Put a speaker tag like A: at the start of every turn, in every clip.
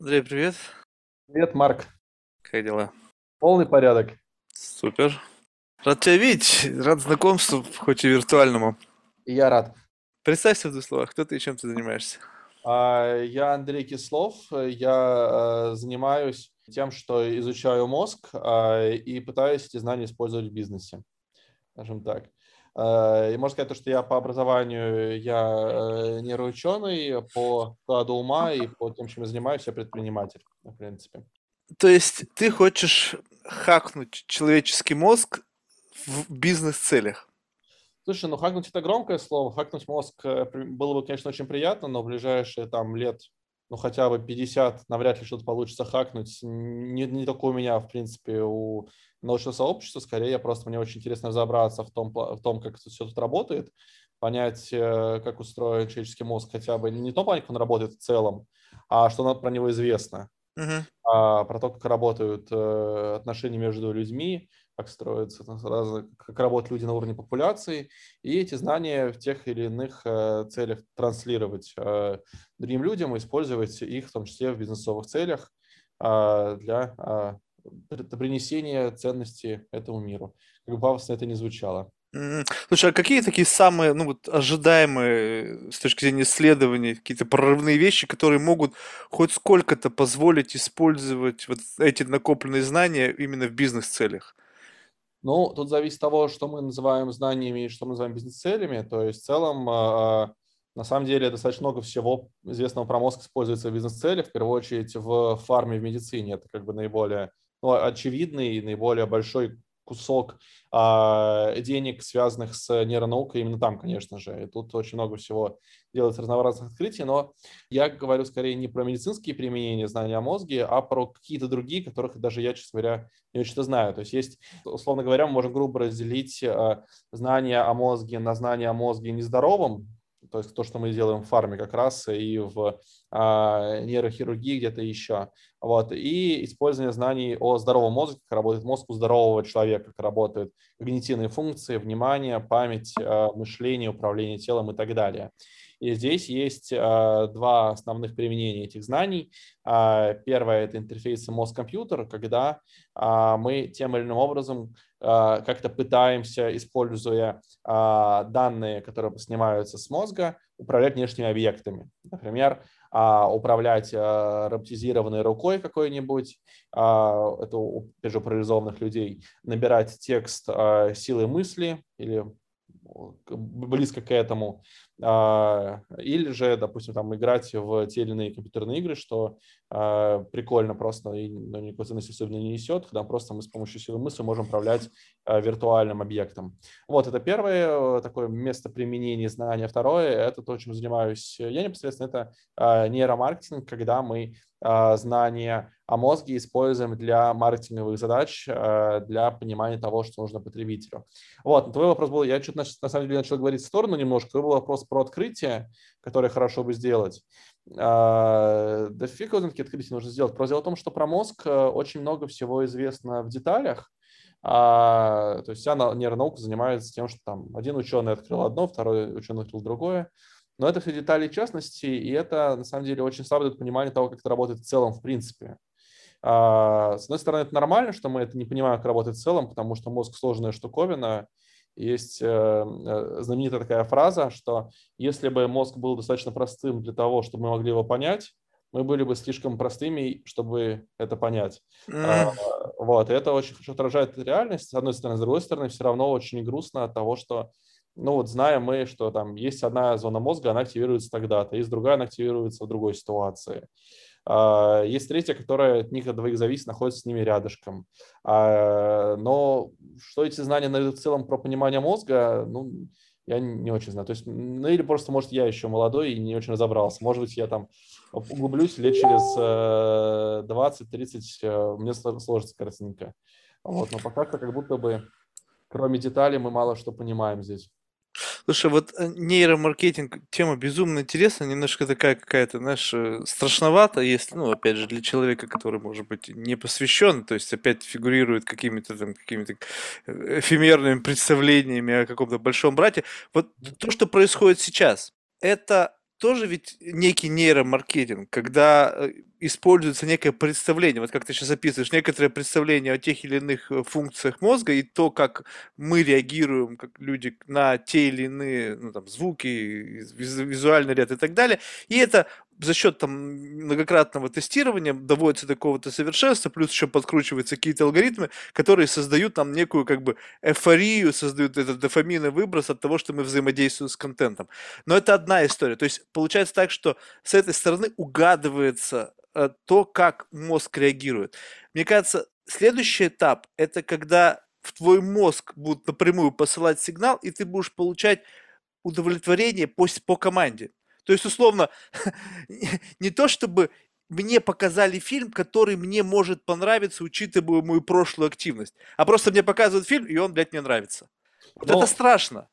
A: Андрей, привет.
B: Привет, Марк.
A: Как дела?
B: Полный порядок.
A: Супер. Рад тебя видеть, рад знакомству, хоть и виртуальному.
B: И я рад.
A: Представься в двух словах, кто ты и чем ты занимаешься?
B: А, Я Андрей Кислов. Я э, занимаюсь тем, что изучаю мозг а, и пытаюсь эти знания использовать в бизнесе. Скажем так. А, И можно сказать, то, что я по образованию я э, нейроученый, по складу ума и по тем, чем я занимаюсь, я предприниматель, в принципе.
A: То есть ты хочешь хакнуть человеческий мозг в бизнес-целях?
B: Слушай, ну хакнуть это громкое слово. Хакнуть мозг э, было бы, конечно, очень приятно, но в ближайшие там лет, ну хотя бы 50, навряд ли что-то получится хакнуть. Не, не только у меня, в принципе, у научного сообщества. Скорее, просто мне очень интересно разобраться в том, в том как все тут работает, понять, э, как устроен человеческий мозг хотя бы не в том плане, как он работает в целом, а что про него известно
A: Мгм.
B: а, про то, как работают э, отношения между людьми, как строятся разные- как работают люди на уровне популяции, и эти знания в тех или иных э, целях транслировать э, другим людям, использовать их в том числе в бизнесовых целях а, для при- принесения ценности этому миру. Как бы пафосно это не звучало.
A: М, Слушай, а какие такие самые, ну вот, ожидаемые э, с точки зрения исследований, какие-то прорывные вещи, которые могут хоть сколько-то позволить использовать вот эти накопленные знания именно в бизнес-целях?
B: Ну, тут зависит от того, что мы называем знаниями и что мы называем бизнес-целями. То есть в целом, а, на самом деле, достаточно много всего известного про мозг используется в бизнес-целях, в первую очередь в фарме, в медицине. Это как бы наиболее ну, очевидный и наиболее большой кусок а, денег, связанных с нейронаукой, именно там, конечно же. И тут очень много всего делается разнообразных открытий, но я говорю скорее не про медицинские применения знания о мозге, а про какие-то другие, которых даже я, честно говоря, не очень-то знаю. То есть есть, условно говоря, мы можем грубо разделить э, знания о мозге на знания о мозге нездоровом, то есть то, что мы делаем в фарме как раз и в а, нейрохирургии где-то еще. Вот. И использование знаний о здоровом мозге, как работает мозг у здорового человека, как работают когнитивные функции, внимание, память, э, мышление, управление телом и так далее. И здесь есть э, два основных применения этих знаний. А, Первое – это интерфейсы мозг-компьютер, когда а, мы тем или иным образом а, как-то пытаемся, используя а, данные, которые снимаются с мозга, управлять внешними объектами. Например, а, управлять а, роботизированной рукой какой-нибудь, а, это у, же, людей, набирать текст а, силой мысли или близко к этому, А, или же, допустим, там играть в те или иные компьютерные игры, что а, прикольно просто и ну, никакой ценности особенно не несет, когда просто мы с помощью силы мысли можем управлять а, виртуальным объектом. Вот это первое э, такое место применения знания. Второе – это то, чем занимаюсь я непосредственно, это а, нейромаркетинг, когда мы а, знания о мозге используем для маркетинговых задач, а, для понимания того, что нужно потребителю. Вот, твой вопрос был, я что-то на, на самом деле начал говорить в сторону немножко, твой был вопрос про открытие, которое хорошо бы сделать. А, Да фиг его какие открытия нужно сделать. Просто дело в том, что про мозг э, очень много всего известно в деталях, а, то есть вся на- нейронаука занимается тем, что там один ученый открыл одно, второй ученый открыл другое. Но это все детали частности, и это на самом деле очень слабо дает понимание того, как это работает в целом в принципе. А, С одной стороны, это нормально, что мы это не понимаем, как работает в целом, потому что мозг сложная штуковина. Есть э, э, знаменитая такая фраза, что если бы мозг был достаточно простым для того, чтобы мы могли его понять, мы были бы слишком простыми, чтобы это понять.
A: М,
B: Вот, и это очень хорошо отражает реальность, с одной стороны. С другой стороны, все равно очень грустно от того, что, ну вот знаем мы, что там есть одна зона мозга, она активируется тогда-то, есть другая, она активируется в другой ситуации. А, Есть третья, которая от них от двоих зависит, находится с ними рядышком. А, Но что эти знания в целом про понимание мозга, ну, я не очень знаю. То есть, ну или просто, может, я еще молодой и не очень разобрался. Может быть, я там углублюсь лет через э, 20-30, э, мне сло- сложится картинка. Вот, но пока как будто бы, кроме деталей, мы мало что понимаем здесь.
A: Слушай, вот э, нейромаркетинг тема безумно интересная, немножко такая какая-то, знаешь, э, страшновато, если, ну, опять же, для человека, который, может быть, не посвящен, то есть опять фигурирует какими-то там какими-то э, эфемерными представлениями о каком-то большом брате. Вот то, что происходит сейчас, это тоже ведь некий нейромаркетинг, когда э, используется некое представление, вот как ты сейчас описываешь, некоторое представление о тех или иных э, функциях мозга и то, как мы реагируем, как люди, на те или иные ну, там, звуки, визуальный ряд и так далее. И это за счет там многократного тестирования доводится до какого-то совершенства, плюс еще подкручиваются какие-то алгоритмы, которые создают нам некую как бы эйфорию, создают этот дофаминовый выброс от того, что мы взаимодействуем с контентом. Но это одна история. То есть получается так, что с этой стороны угадывается э, то, как мозг реагирует. Мне кажется, следующий этап – это когда в твой мозг будут напрямую посылать сигнал, и ты будешь получать удовлетворение по, по команде. То есть, условно, не то чтобы мне показали фильм, который мне может понравиться, учитывая мою прошлую активность, а просто мне показывают фильм, и он, блядь, мне нравится. Вот Но... это страшно.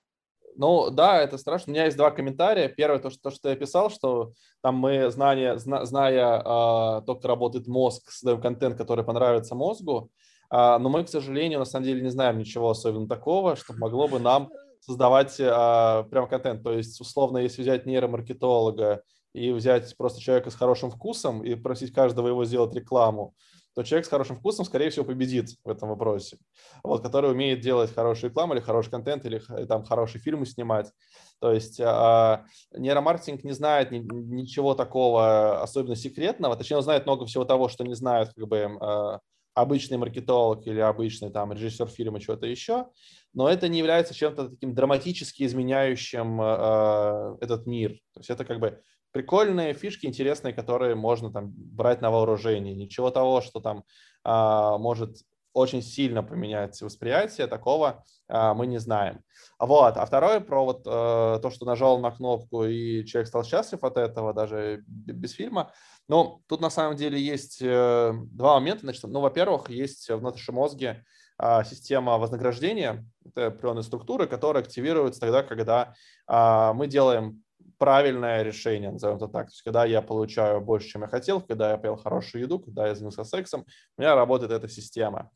B: Ну да, это страшно. У меня есть два комментария. Первое, то, что, то, что я писал, что там мы, знания, зна, зная э, то, как работает мозг, создаем контент, который понравится мозгу, э, но мы, к сожалению, на самом деле не знаем ничего особенно такого, что могло бы нам создавать э, прям контент. То есть, условно, если взять нейромаркетолога и взять просто человека с хорошим вкусом и просить каждого его сделать рекламу, то человек с хорошим вкусом, скорее всего, победит в этом вопросе. Вот, который умеет делать хорошую рекламу или хороший контент, или там хорошие фильмы снимать. То есть э, нейромаркетинг не знает ни, ничего такого особенно секретного, точнее, он знает много всего того, что не знают как бы э, обычный маркетолог или обычный там режиссер фильма, чего-то еще, но это не является чем-то таким драматически изменяющим э, этот мир. То есть это как бы прикольные фишки, интересные, которые можно там брать на вооружение. Ничего того, что там а, может очень сильно поменять восприятие, такого а, мы не знаем. Вот. А второе про вот а, то, что нажал на кнопку и человек стал счастлив от этого, даже без фильма. Ну, тут на самом деле есть э, два момента. Значит, ну, во-первых, есть в нашем мозге система вознаграждения, это определенные структуры, которые активируются тогда, когда а, мы делаем правильное решение, назовем это так. То есть, когда я получаю больше, чем я хотел, когда я поел хорошую еду, когда я занялся сексом, у меня работает эта система.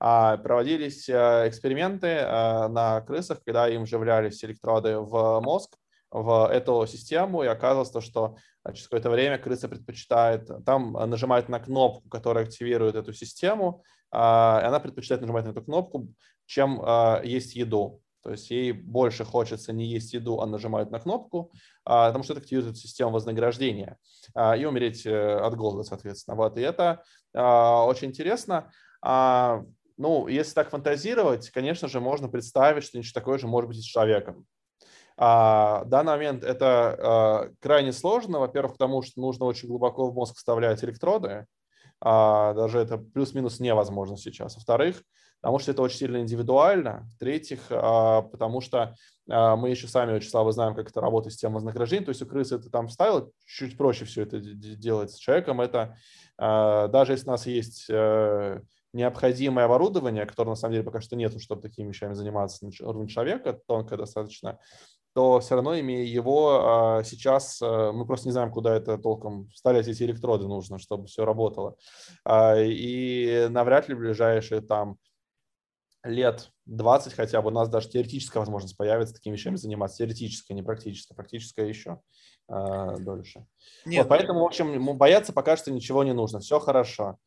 B: А, проводились э, эксперименты э, на крысах, когда им вживлялись электроды в мозг, в эту систему, и оказалось то, что через какое-то время крыса предпочитает, там нажимает на кнопку, которая активирует эту систему, а, она предпочитает нажимать на эту кнопку, чем а, есть еду. То есть ей больше хочется не есть еду, а нажимать на кнопку, а, потому что это активирует систему вознаграждения а, и умереть э, от голода, соответственно. Вот. И это а, очень интересно. Ну, если так фантазировать, конечно же, можно представить, что ничего такое же может быть и с человеком. А, в данный момент это а, крайне сложно, во-первых, потому что нужно очень глубоко в мозг вставлять электроды, а, даже это плюс-минус невозможно сейчас. Во-вторых, потому что это очень сильно индивидуально. В-третьих, а, потому что а, мы еще сами слабо знаем, как это работает система вознаграждения. То есть у крысы это там вставило, чуть проще все это делать. С человеком это, а, даже если у нас есть э, необходимое оборудование, которое на самом деле пока что нету, чтобы такими вещами заниматься на уровне человека, тонкое достаточно, то все равно, имея его, сейчас э, мы просто не знаем, куда это толком вставлять эти электроды нужно, чтобы все работало. И навряд ли в ближайшие там лет 20 хотя бы у нас даже теоретическая возможность появится такими вещами заниматься. Теоретическая, не практическая. Практическая еще э, дольше. Нет. Вот, поэтому, в общем, бояться пока что ничего не нужно. Все хорошо.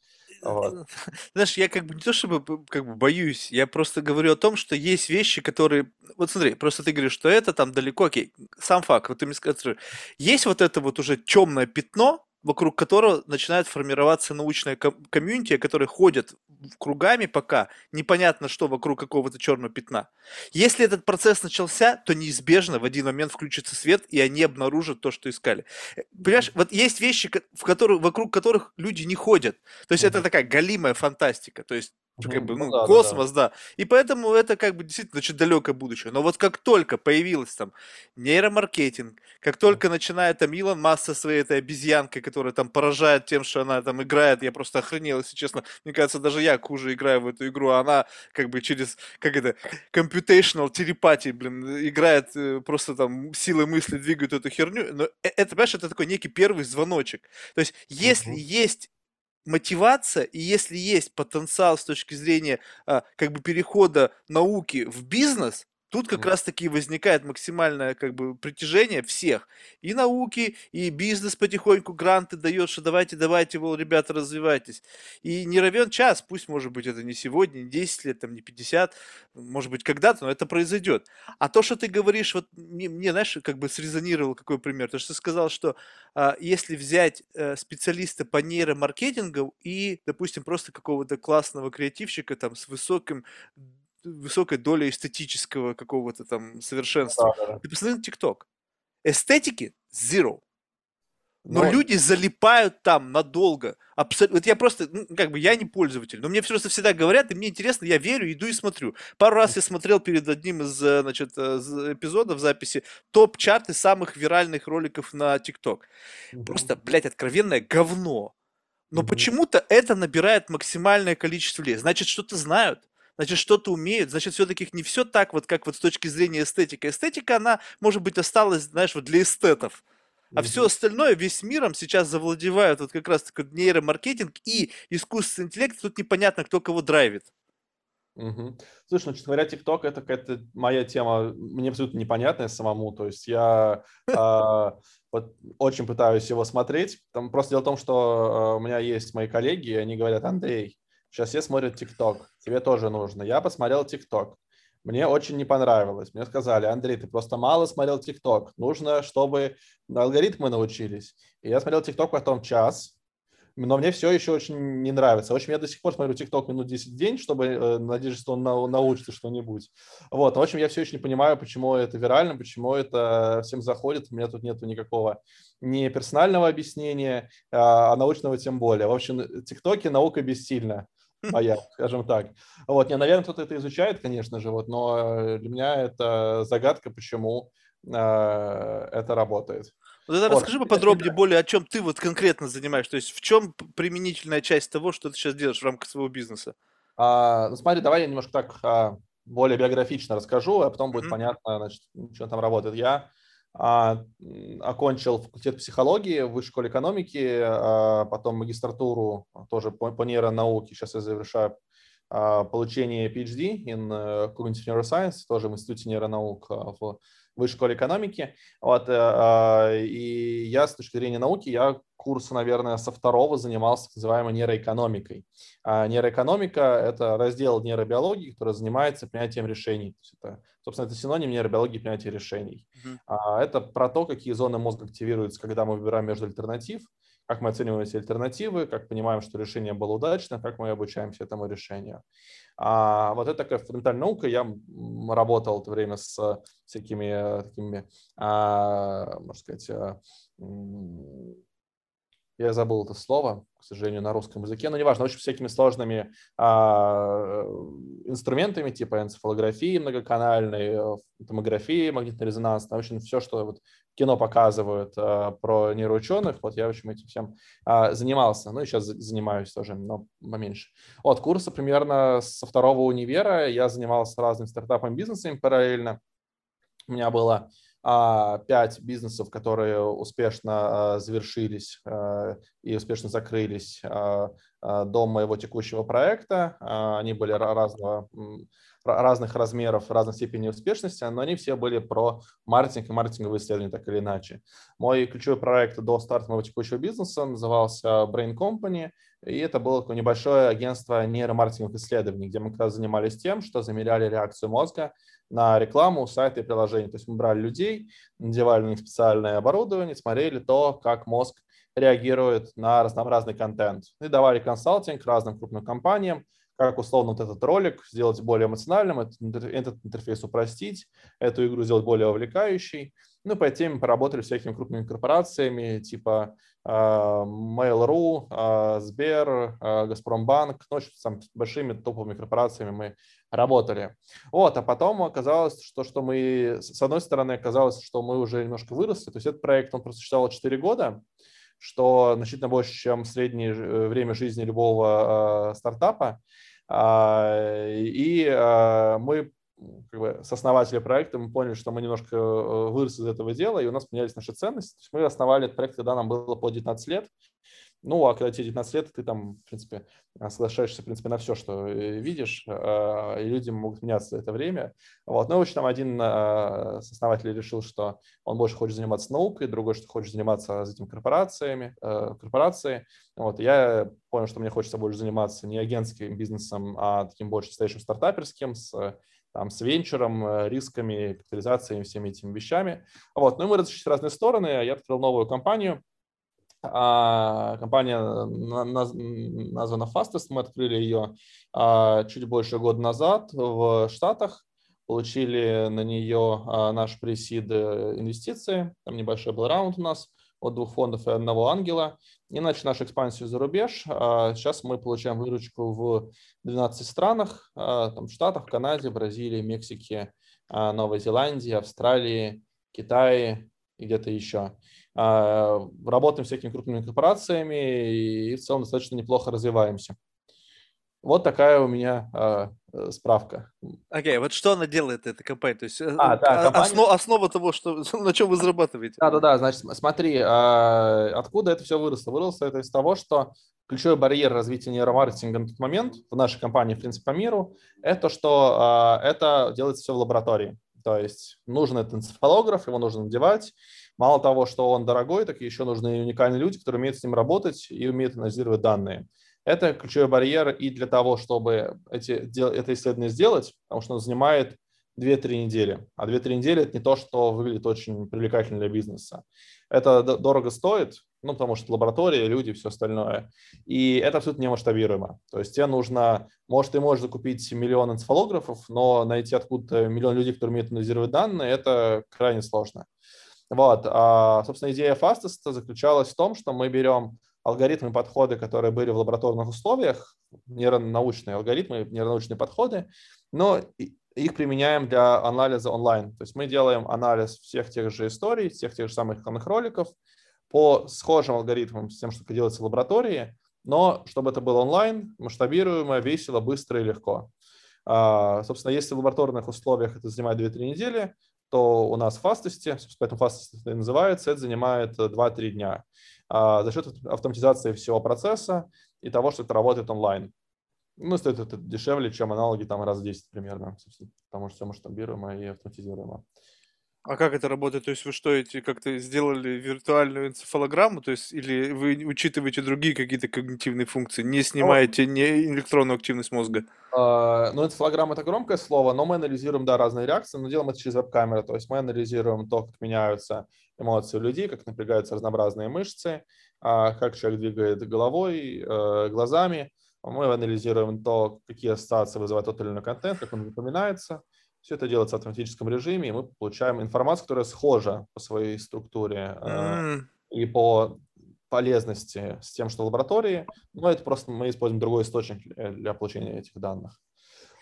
B: Вот.
A: Знаешь, я как бы не то чтобы как бы боюсь, я просто говорю о том, что есть вещи, которые... Вот смотри, просто ты говоришь, что это там далеко, окей, сам факт, вот ты мне скажи, есть вот это вот уже темное пятно, вокруг которого начинает формироваться научная комьюнити, которые ходят кругами пока, непонятно что вокруг какого-то черного пятна. Если этот процесс начался, то неизбежно в один момент включится свет, и они обнаружат то, что искали. Э, понимаешь, вот есть вещи, в которых, вокруг которых люди не ходят. То есть mm-hmm. это такая галимая фантастика. То есть как бы, ну, ну, да, космос, да, да. И поэтому это как бы действительно очень далекое будущее. Но вот как только появилась там нейромаркетинг, как только начинает там Илон Маск со своей этой обезьянкой, которая там поражает тем, что она там играет, я просто охренел, если честно. Мне кажется, даже я хуже играю в эту игру, а она как бы через, как это, computational телепатии, блин, играет э, просто там силой мысли двигает эту херню. Но э, это, понимаешь, это такой некий первый звоночек. То есть, если угу. есть мотивация, и если есть потенциал с точки зрения а, как бы перехода науки в бизнес, Тут как раз-таки возникает максимальное как бы притяжение всех. И науки, и бизнес потихоньку гранты дает, что давайте, давайте, мол, ребята, развивайтесь. И не равен час, пусть, может быть, это не сегодня, не 10 лет, там, не 50, может быть, когда-то, но это произойдет. А то, что ты говоришь, вот мне, мне знаешь, как бы срезонировал какой пример. То, что ты сказал, что а, если взять а, специалиста по нейромаркетингу и, допустим, просто какого-то классного креативщика там с высоким высокой долей эстетического какого-то там совершенства. Да, да. Ты посмотри на ТикТок. Эстетики zero. Но, но люди залипают там надолго. Абсолютно. Вот я просто, ну, как бы, я не пользователь, но мне просто всегда говорят, и мне интересно, я верю, иду и смотрю. Пару раз я смотрел перед одним из, э, значит, э, эпизодов записи топ-чарты самых виральных роликов на ТикТок. Просто, блядь, откровенное говно. Но mm почему-то это набирает максимальное количество людей. Значит, что-то знают значит, что-то умеют, значит, все-таки не все так, вот как вот с точки зрения эстетики. Эстетика, она, может быть, осталась, знаешь, вот для эстетов. А mm-hmm. все остальное, весь миром сейчас завладевают вот как раз таки нейромаркетинг и искусственный интеллект. Тут непонятно, кто кого драйвит.
B: Угу. Слушай, ну, честно говоря, ТикТок это какая-то моя тема, мне абсолютно непонятная самому. То есть я э, вот, очень пытаюсь его смотреть. Там просто дело в том, что э, у меня есть мои коллеги, и они говорят, Андрей, Сейчас все смотрят ТикТок. Тебе тоже нужно. Я посмотрел ТикТок. Мне очень не понравилось. Мне сказали, Андрей, ты просто мало смотрел ТикТок. Нужно, чтобы алгоритмы научились. И я смотрел ТикТок потом час, но мне все еще очень не нравится. В общем, я до сих пор смотрю ТикТок минут 10 в день, чтобы э, надеяться, что он на, научится что-нибудь. Вот. В общем, я все еще не понимаю, почему это вирально, почему это всем заходит. У меня тут нету никакого не персонального объяснения, а, а научного тем более. В общем, ТикТоки наука бессильна моя, скажем так. Вот, не, наверное, кто-то это изучает, конечно же, вот, но для меня это загадка, почему э, это работает.
A: Вот это вот. расскажи поподробнее более, о чем ты вот конкретно занимаешься, то есть в чем применительная часть того, что ты сейчас делаешь в рамках своего бизнеса?
B: А, ну, смотри, давай я немножко так а, более биографично расскажу, а потом будет mm-hmm. понятно, значит, что там работает. Я а, окончил факультет психологии в высшей школе экономики, а, потом магистратуру тоже по, нейронауке. Сейчас я завершаю а, получение PhD in э, Cognitive Neuroscience, тоже в Институте нейронаук в высшей школе экономики. Вот, э, и я с точки зрения науки, я курса, наверное, со второго занимался так называемой нейроэкономикой. А нейроэкономика – это раздел нейробиологии, который занимается принятием решений. То есть это, собственно, это синоним нейробиологии принятия решений. Uh-huh. А это про то, какие зоны мозга активируются, когда мы выбираем между альтернатив, как мы оцениваем эти альтернативы, как понимаем, что решение было удачно, как мы обучаемся этому решению. А вот это такая фундаментальная наука. Я работал это время с всякими такими, а, можно сказать, а, я забыл это слово, к сожалению, на русском языке, но неважно, очень всякими сложными а, инструментами, типа энцефалографии многоканальной, э, томографии магнитно-резонансной, в общем, все, что вот кино показывают а, про нейроученых, вот я, в общем, этим всем а, занимался, ну и сейчас занимаюсь тоже, но поменьше. Вот, курсы примерно со второго универа я занимался разными стартапами, бизнесами параллельно. У меня было пять бизнесов, которые успешно а, завершились а, и успешно закрылись до моего текущего проекта. Они были разного, разных размеров, разной степени успешности, но они все были про маркетинг и маркетинговые исследования, так или иначе. Мой ключевой проект до старта моего текущего бизнеса назывался Brain Company, и это было такое небольшое агентство нейромаркетинговых исследований, где мы как раз занимались тем, что замеряли реакцию мозга на рекламу, сайты и приложения. То есть мы брали людей, надевали на них специальное оборудование, смотрели то, как мозг реагирует на разнообразный контент. И давали консалтинг разным крупным компаниям, как условно вот этот ролик сделать более эмоциональным, этот, интерфейс упростить, эту игру сделать более увлекающей. Ну, по этой теме поработали с всякими крупными корпорациями, типа э, Mail.ru, э, Сбер, э, Газпромбанк, ну, там, с большими топовыми корпорациями мы работали. Вот, а потом оказалось, что, что мы, с одной стороны, оказалось, что мы уже немножко выросли, то есть этот проект, он просто существовал 4 года, что значительно больше, чем среднее э, время жизни любого э, стартапа. Э, и э, мы как бы, с основателя проекта мы поняли, что мы немножко э, выросли из этого дела, и у нас поменялись наши ценности. мы основали этот проект, когда нам было по 19 лет. Ну, а когда тебе 19 лет, ты там, в принципе, соглашаешься, в принципе, на все, что э, видишь, и люди могут меняться за это время. Вот. Ну, в общем, там один основатель решил, что он больше хочет заниматься наукой, другой, что хочет заниматься этим корпорациями, корпорацией. Вот. Я понял, что мне хочется больше заниматься не агентским бизнесом, а таким больше настоящим стартаперским, с там, с венчуром, э, рисками, капитализацией, всеми этими вещами. Вот. Ну и мы разошлись в разные стороны. Я открыл новую компанию. А, компания названа Fastest. Мы открыли ее а, чуть больше года назад в Штатах. Получили на нее а, наш пресид э, инвестиции. Там небольшой был раунд у нас от двух фондов и одного ангела. И начали нашу экспансию за рубеж. Сейчас мы получаем выручку в 12 странах, там, в Штатах, Канаде, Бразилии, Мексике, Новой Зеландии, Австралии, Китае и где-то еще. А, работаем с всякими крупными корпорациями и в целом достаточно неплохо развиваемся. Вот такая у меня э, справка.
A: Окей, okay, вот что она делает, эта компания? То есть э, а, да, компания... основ, основа того, что, на чем вы зарабатываете?
B: Да-да-да, значит, смотри, э, откуда это все выросло? Выросло это из того, что ключевой барьер развития нейромаркетинга на тот момент в нашей компании, в принципе, по миру, это что э, это делается все в лаборатории. То есть нужен этот энцефалограф, его нужно надевать. Мало того, что он дорогой, так еще нужны уникальные люди, которые умеют с ним работать и умеют анализировать данные. Это ключевой барьер и для того, чтобы эти, это исследование сделать, потому что оно занимает 2-3 недели. А 2-3 недели – это не то, что выглядит очень привлекательно для бизнеса. Это дорого стоит, ну, потому что лаборатория, люди, все остальное. И это абсолютно не масштабируемо. То есть тебе нужно, может, ты можешь закупить миллион энцефалографов, но найти откуда-то миллион людей, которые умеют анализировать данные, это крайне сложно. Вот. А, собственно, идея Fastest заключалась в том, что мы берем алгоритмы, подходы, которые были в лабораторных условиях, нейронаучные алгоритмы, нейронаучные подходы, но их применяем для анализа онлайн. То есть мы делаем анализ всех тех же историй, всех тех же самых рекламных роликов по схожим алгоритмам с тем, что делается в лаборатории, но чтобы это было онлайн, масштабируемо, весело, быстро и легко. А, собственно, если в лабораторных условиях это занимает 2-3 недели, то у нас фастости, поэтому фастость это и называется, это занимает 2-3 дня. А, за счет автоматизации всего процесса и того, что это работает онлайн. Ну, стоит это дешевле, чем аналоги там раз в 10 примерно, потому что все масштабируемо и автоматизируемо.
A: А как это работает? То есть вы что, эти как-то сделали виртуальную энцефалограмму, то есть или вы учитываете другие какие-то когнитивные функции, не снимаете не электронную активность мозга?
B: Uh, ну, энцефалограмма это громкое слово, но мы анализируем, да, разные реакции, но делаем это через веб-камеру, то есть мы анализируем то, как меняются эмоции у людей, как напрягаются разнообразные мышцы, uh, как человек двигает головой, uh, глазами, мы анализируем то, какие ассоциации вызывает тот или иной контент, как он запоминается, все это делается в автоматическом режиме, и мы получаем информацию, которая схожа по своей структуре mm. и по полезности с тем, что в лаборатории, но это просто мы используем другой источник для получения этих данных.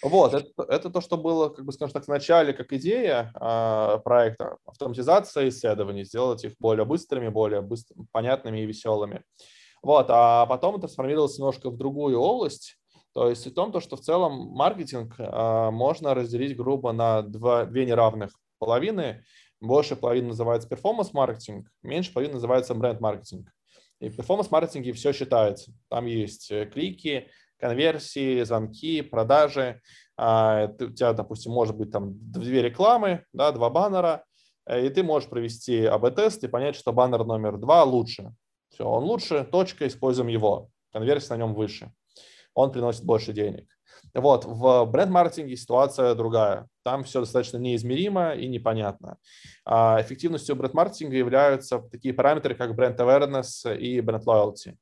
B: Вот, это, это то, что было, как бы, скажем так, в начале как идея э, проекта, автоматизация исследований, сделать их более быстрыми, более быстро, понятными и веселыми. Вот, а потом это сформировалось немножко в другую область, то есть в том, то, что в целом маркетинг э, можно разделить грубо на два, две неравных половины. Больше половины называется перформанс-маркетинг, меньше половины называется бренд-маркетинг. И в перформанс-маркетинге все считается. Там есть э, клики, конверсии, звонки, продажи. А, у тебя, допустим, может быть там две рекламы, да, два баннера, э, и ты можешь провести АБ-тест и понять, что баннер номер два лучше. Все, он лучше, точка, используем его. Конверсия на нем выше он приносит больше денег. Вот, в бренд-маркетинге ситуация другая. Там все достаточно неизмеримо и непонятно. А эффективностью бренд-маркетинга являются такие параметры, как бренд awareness и бренд loyalty.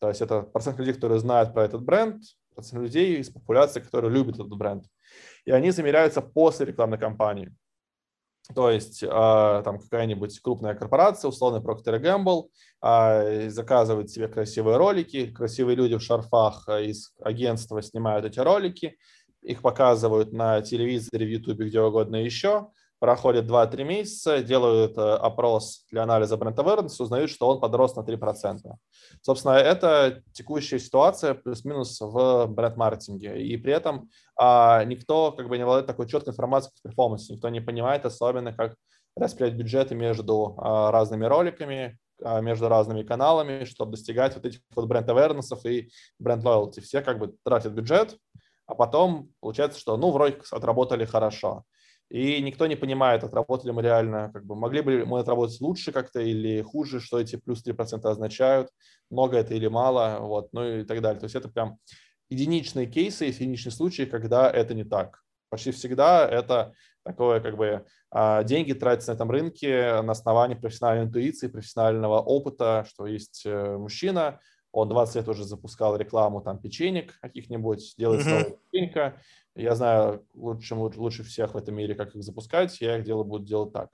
B: То есть это процент людей, которые знают про этот бренд, процент людей из популяции, которые любят этот бренд. И они замеряются после рекламной кампании. То есть а, там какая-нибудь крупная корпорация, условно Procter Gamble, а, заказывает себе красивые ролики, красивые люди в шарфах а, из агентства снимают эти ролики, их показывают на телевизоре, в YouTube, где угодно еще, проходит 2-3 месяца, делают опрос для анализа бренд awareness, узнают, что он подрос на 3%. Собственно, это текущая ситуация плюс-минус в бренд-маркетинге. И при этом а, никто как бы не владеет такой четкой информацией по перформансу, никто не понимает особенно, как распределять бюджеты между а, разными роликами, а, между разными каналами, чтобы достигать вот этих вот бренд awareness и бренд loyalty. Все как бы тратят бюджет, а потом получается, что ну вроде отработали хорошо. И никто не понимает, отработали мы реально, как бы могли бы мы отработать лучше как-то или хуже, что эти плюс 3% означают, много это или мало, вот, ну и так далее. То есть это прям единичные кейсы, единичные случаи, когда это не так. Почти всегда это такое как бы а, деньги тратятся на этом рынке на основании профессиональной интуиции, профессионального опыта, что есть э, мужчина, он 20 лет уже запускал рекламу там печенек каких-нибудь, делает mm-hmm. печенька. Я знаю лучше, лучше всех в этом мире, как их запускать, я их делаю, буду делать так.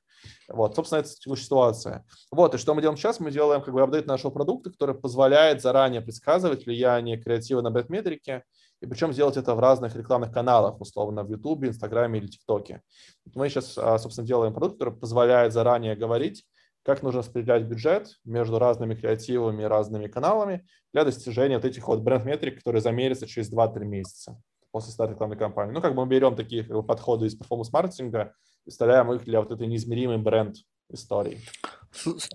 B: Вот, собственно, это текущая ситуация. Вот, и что мы делаем сейчас? Мы делаем как бы апдейт нашего продукта, который позволяет заранее предсказывать влияние креатива на бренд-метрики, и причем сделать это в разных рекламных каналах, условно, в YouTube, Инстаграме или ТикТоке. Мы сейчас, а, собственно, делаем продукт, который позволяет заранее говорить, как нужно распределять бюджет между разными креативами и разными каналами для достижения вот этих вот бренд-метрик, которые замерятся через 2-3 месяца после старта рекламной кампании. Ну, как бы мы берем такие подходы из перформанс-маркетинга, представляем их для вот этой неизмеримой бренд истории.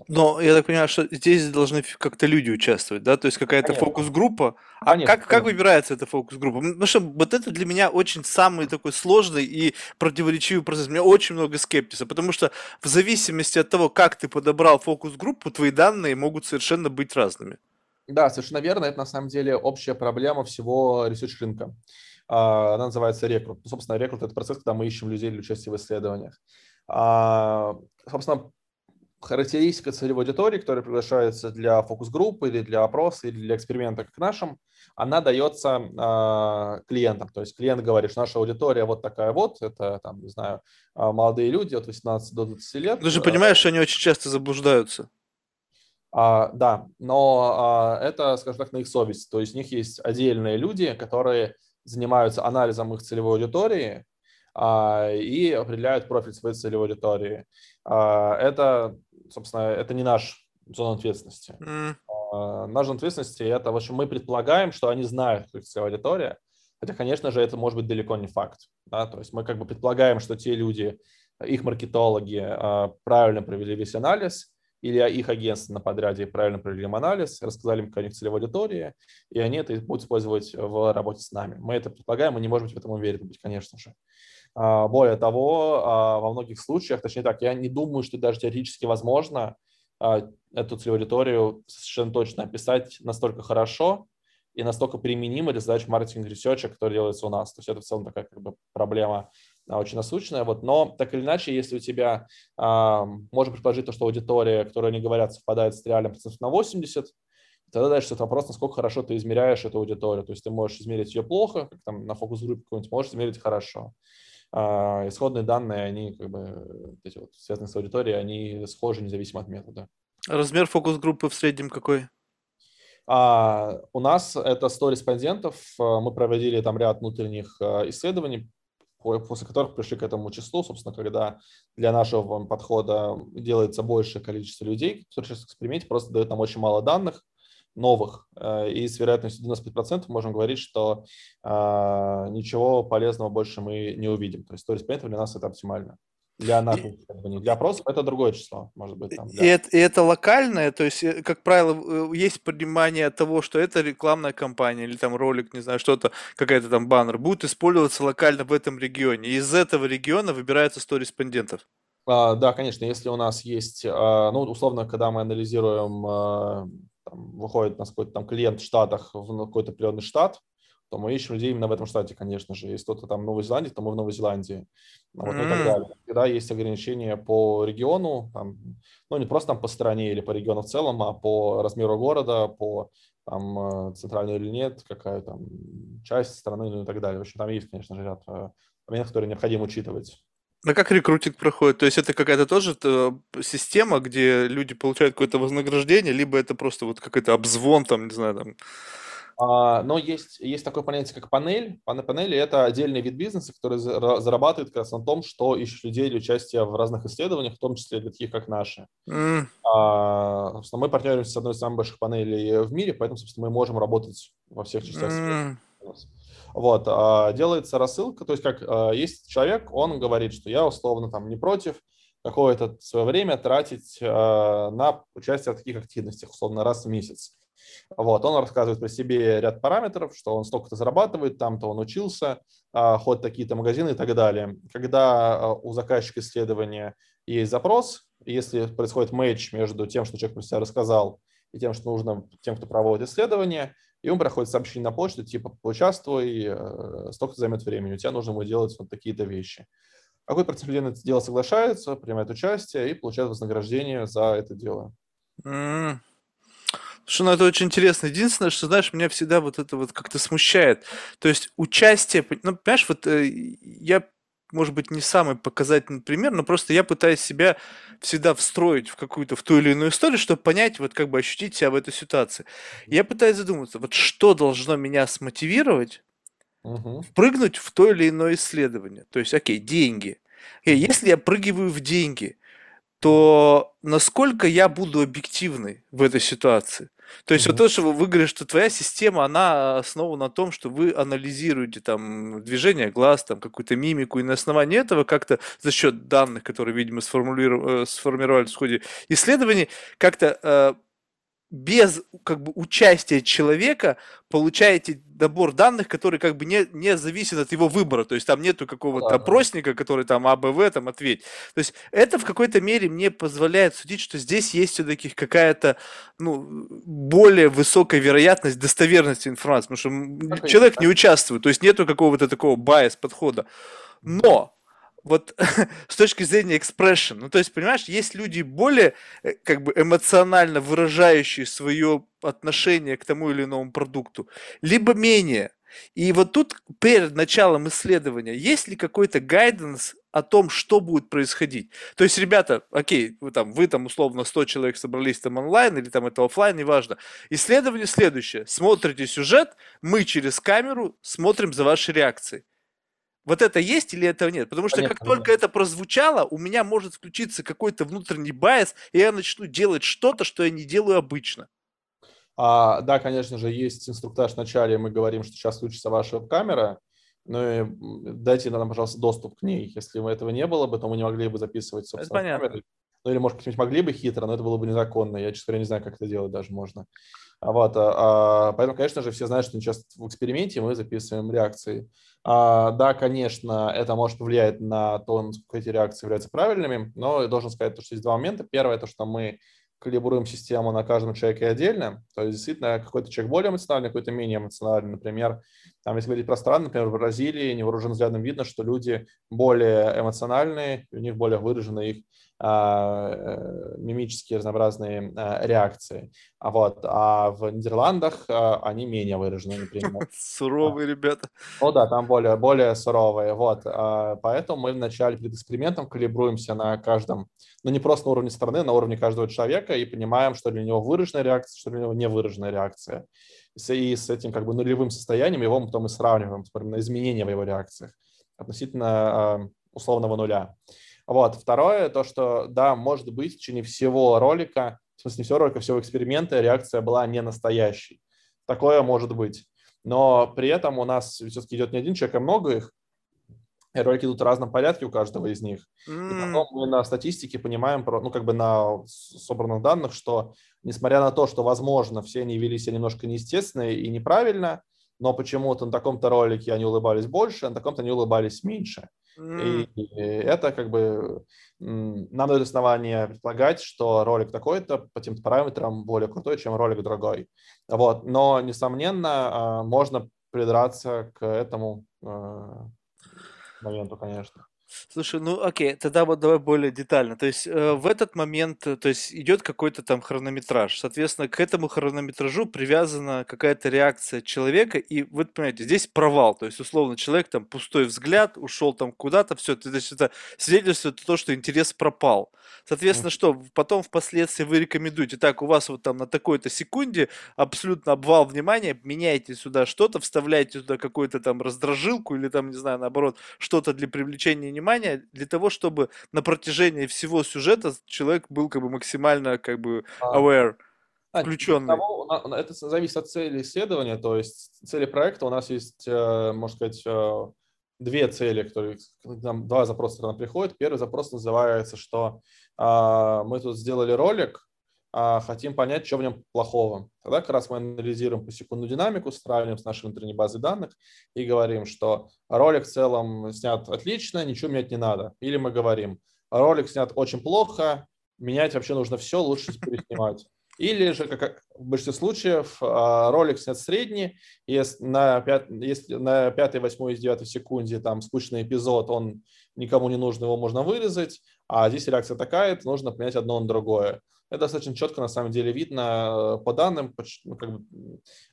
A: Но я так понимаю, что здесь должны как-то люди участвовать, да? То есть какая-то фокус-группа. А конечно, как, как выбирается эта фокус-группа? Потому что вот это для меня очень самый такой сложный и противоречивый процесс. У меня очень много скептиса, потому что в зависимости от того, как ты подобрал фокус-группу, твои данные могут совершенно быть разными.
B: Да, совершенно верно. Это на самом деле общая проблема всего ресурс рынка. А, она называется рекрут. Ну, собственно, рекрут – это процесс, когда мы ищем людей для участия в исследованиях. А, собственно, характеристика целевой аудитории, которая приглашается для фокус-группы или для опроса или для эксперимента, как нашим, она дается э, клиентам. То есть клиент говорит, что наша аудитория вот такая вот, это, там, не знаю, молодые люди от 18 до 20 лет.
A: Ты же понимаешь, что они очень часто заблуждаются.
B: А, да, но а, это, скажем так, на их совесть. То есть у них есть отдельные люди, которые занимаются анализом их целевой аудитории а, и определяют профиль своей целевой аудитории. А, это, собственно, это не наш зона ответственности. Mm. А, наша зона ответственности это, в общем, мы предполагаем, что они знают, кто их целевая аудитория, хотя, конечно же, это может быть далеко не факт. Да? То есть мы как бы предполагаем, что те люди, их маркетологи а, правильно провели весь анализ, или их агентство на подряде правильно провели им анализ, рассказали им, какая у них целевая аудитория, и они это будут использовать в работе с нами. Мы это предполагаем, мы не можем быть в этом уверены конечно же. А, более того, а, во многих случаях, точнее так, я не думаю, что даже теоретически возможно а, эту целевую аудиторию совершенно точно описать настолько хорошо и настолько применимо для задач маркетинг-ресерча, который делается у нас. То есть это в целом такая как бы проблема очень насущная. Вот. Но так или иначе, если у тебя, можно предположить то, что аудитория, которую они говорят, совпадает с реальным процентом на 80, тогда дальше это вопрос, насколько хорошо ты измеряешь эту аудиторию. То есть ты можешь измерить ее плохо, как там на фокус-группе какой-нибудь, можешь измерить хорошо. Э, исходные данные, они как бы, эти вот, связанные с аудиторией, они схожи независимо от метода.
A: Размер фокус-группы в среднем какой?
B: А, у нас это 100 респондентов. Мы проводили там ряд внутренних исследований, после которых пришли к этому числу, собственно, когда для нашего подхода делается большее количество людей, в эксперименте просто дают нам очень мало данных новых, э, и с вероятностью 95% можем говорить, что э, ничего полезного больше мы не увидим. То есть 100 респондентов для нас это оптимально для не для опросов, это другое число, может быть. Там,
A: для... и, это, и это локальное, то есть, э, как правило, есть понимание того, что это рекламная кампания или там ролик, не знаю, что-то, какая-то там баннер, будет использоваться локально в этом регионе. Из этого региона выбирается 100 респондентов.
B: А, да, конечно, если у нас есть, а, ну, условно, когда мы анализируем, а, там, выходит у нас какой-то там клиент в Штатах, в какой-то определенный штат, то мы ищем людей именно в этом штате, конечно же. Если кто-то там в Новой Зеландии, то мы в Новой Зеландии. Вот, mm. ну, и так далее. Когда есть ограничения по региону, там, ну не просто там по стране или по региону в целом, а по размеру города, по там, э, центральной или нет, какая там часть страны, ну и так далее. В общем, там есть, конечно же, ряд э, моментов, которые необходимо учитывать.
A: А как рекрутинг проходит? То есть это какая-то тоже э, система, где люди получают какое-то вознаграждение, либо это просто вот какой-то обзвон, там, не знаю, там,
B: а, но есть, есть такое понятие, как панель. Панели – это отдельный вид бизнеса, который зарабатывает как раз на том, что ищет людей для участия в разных исследованиях, в том числе для таких, как наши. Mm. А, собственно, мы партнеримся с одной из самых больших панелей в мире, поэтому, собственно, мы можем работать во всех частях mm. Вот, а, делается рассылка, то есть как есть человек, он говорит, что я условно там не против какое-то свое время тратить э, на участие в таких активностях, условно, раз в месяц. Вот, он рассказывает про себе ряд параметров, что он столько-то зарабатывает, там-то он учился, ходит такие-то магазины и так далее. Когда у заказчика исследования есть запрос, если происходит матч между тем, что человек про себя рассказал, и тем, что нужно тем, кто проводит исследование, и ему проходит сообщение на почту, типа, поучаствуй, э, столько займет времени, у тебя нужно будет делать вот такие-то вещи. Какой процент людей на это дело соглашается, принимает участие и получает вознаграждение за это дело.
A: Mm. Слушай, ну это очень интересно. Единственное, что, знаешь, меня всегда вот это вот как-то смущает. То есть участие, ну, понимаешь, вот э, я может быть, не самый показательный пример, но просто я пытаюсь себя всегда встроить в какую-то, в ту или иную историю, чтобы понять, вот как бы ощутить себя в этой ситуации. Я пытаюсь задуматься, вот что должно меня смотивировать угу. прыгнуть в то или иное исследование. То есть, окей, деньги. Окей, если я прыгиваю в деньги, то насколько я буду объективный в этой ситуации? То есть mm-hmm. вот то, что вы говорите, что твоя система, она основана на том, что вы анализируете там движение глаз, там какую-то мимику, и на основании этого как-то за счет данных, которые, видимо, сформулировали, э, сформировались в ходе исследований, как-то э, без как бы участия человека получаете набор данных, который как бы не, не зависит от его выбора. То есть там нету какого-то опросника, который там АБВ там ответь. То есть это в какой-то мере мне позволяет судить, что здесь есть все-таки какая-то ну, более высокая вероятность достоверности информации, потому что человек не участвует, то есть нету какого-то такого байс подхода. Но вот с точки зрения expression. Ну, то есть, понимаешь, есть люди более э, как бы эмоционально выражающие свое отношение к тому или иному продукту, либо менее. И вот тут перед началом исследования есть ли какой-то гайденс о том, что будет происходить. То есть, ребята, окей, вы там, вы там условно 100 человек собрались там онлайн или там это офлайн, неважно. Исследование следующее. Смотрите сюжет, мы через камеру смотрим за вашей реакцией. Вот это есть или этого нет? Потому что Понятно, как только это прозвучало, у меня может включиться какой-то внутренний байс, и я начну делать что-то, что я не делаю обычно.
B: А, да, конечно же, есть инструктаж в начале, мы говорим, что сейчас включится ваша камера, ну и дайте нам, пожалуйста, доступ к ней. Если бы этого не было бы, то мы не могли бы записывать, собственно, камеры. Ну или, может быть, могли бы хитро, но это было бы незаконно. Я, честно говоря, не знаю, как это делать даже можно. А вот, а, а, поэтому, конечно же, все знают, что сейчас в эксперименте мы записываем реакции. А, да, конечно, это может повлиять на то, насколько эти реакции являются правильными, но я должен сказать, что есть два момента. Первое, то, что мы калибруем систему на каждом человеке отдельно. То есть, действительно, какой-то человек более эмоциональный, какой-то менее эмоциональный. Например, там, если говорить про страны, например, в Бразилии невооруженным взглядом видно, что люди более эмоциональные, у них более выражены их мимические разнообразные а, реакции. А вот, а в Нидерландах а, они менее выражены, например.
A: Суровые ребята.
B: Ну да, там более, более суровые. Вот, поэтому мы вначале перед экспериментом калибруемся на каждом, ну не просто на уровне страны, на уровне каждого человека и понимаем, что для него выраженная реакция, что для него не выраженная реакция. И с этим как бы нулевым состоянием его мы потом и сравниваем, смотрим на изменения в его реакциях относительно условного нуля. Вот. Второе, то, что, да, может быть, в течение всего ролика, в смысле, не всего ролика, всего эксперимента реакция была не настоящей. Такое может быть. Но при этом у нас все-таки идет не один человек, а много их. И ролики идут в разном порядке у каждого из них. Mm. И потом мы на статистике понимаем, ну, как бы на собранных данных, что несмотря на то, что, возможно, все они вели себя немножко неестественно и неправильно, но почему-то на таком-то ролике они улыбались больше, а на таком-то они улыбались меньше. И, это как бы нам дает основание предполагать, что ролик такой-то по тем параметрам более крутой, чем ролик другой. Вот. Но, несомненно, а, можно придраться к этому а, моменту, конечно.
A: Слушай, ну окей, тогда вот давай более детально. То есть э, в этот момент, э, то есть идет какой-то там хронометраж. Соответственно, к этому хронометражу привязана какая-то реакция человека, и вы понимаете, здесь провал. То есть, условно, человек там пустой взгляд, ушел там куда-то, все, то есть это свидетельствует то, что интерес пропал. Соответственно, что потом впоследствии вы рекомендуете, так, у вас вот там на такой-то секунде абсолютно обвал внимания, меняете сюда что-то, вставляете туда какую-то там раздражилку или там, не знаю, наоборот, что-то для привлечения внимания, для того, чтобы на протяжении всего сюжета человек был как бы максимально как бы а. aware.
B: Включенный. Того, это зависит от цели исследования, то есть цели проекта у нас есть, э, можно сказать, э, две цели, которые нам два запроса нам приходят. Первый запрос называется, что а, мы тут сделали ролик, а, хотим понять, что в нем плохого. Тогда как раз мы анализируем по секунду динамику, сравниваем с нашей внутренней базой данных и говорим, что ролик в целом снят отлично, ничего менять не надо. Или мы говорим, ролик снят очень плохо, менять вообще нужно все, лучше переснимать. Или же, как в большинстве случаев, а, ролик снят средний, если на, пят, если на 5, 8 и 9 секунде там скучный эпизод, он никому не нужен, его можно вырезать, а здесь реакция такая, нужно поменять одно на другое. Это достаточно четко на самом деле видно э, по данным. Ну, как бы,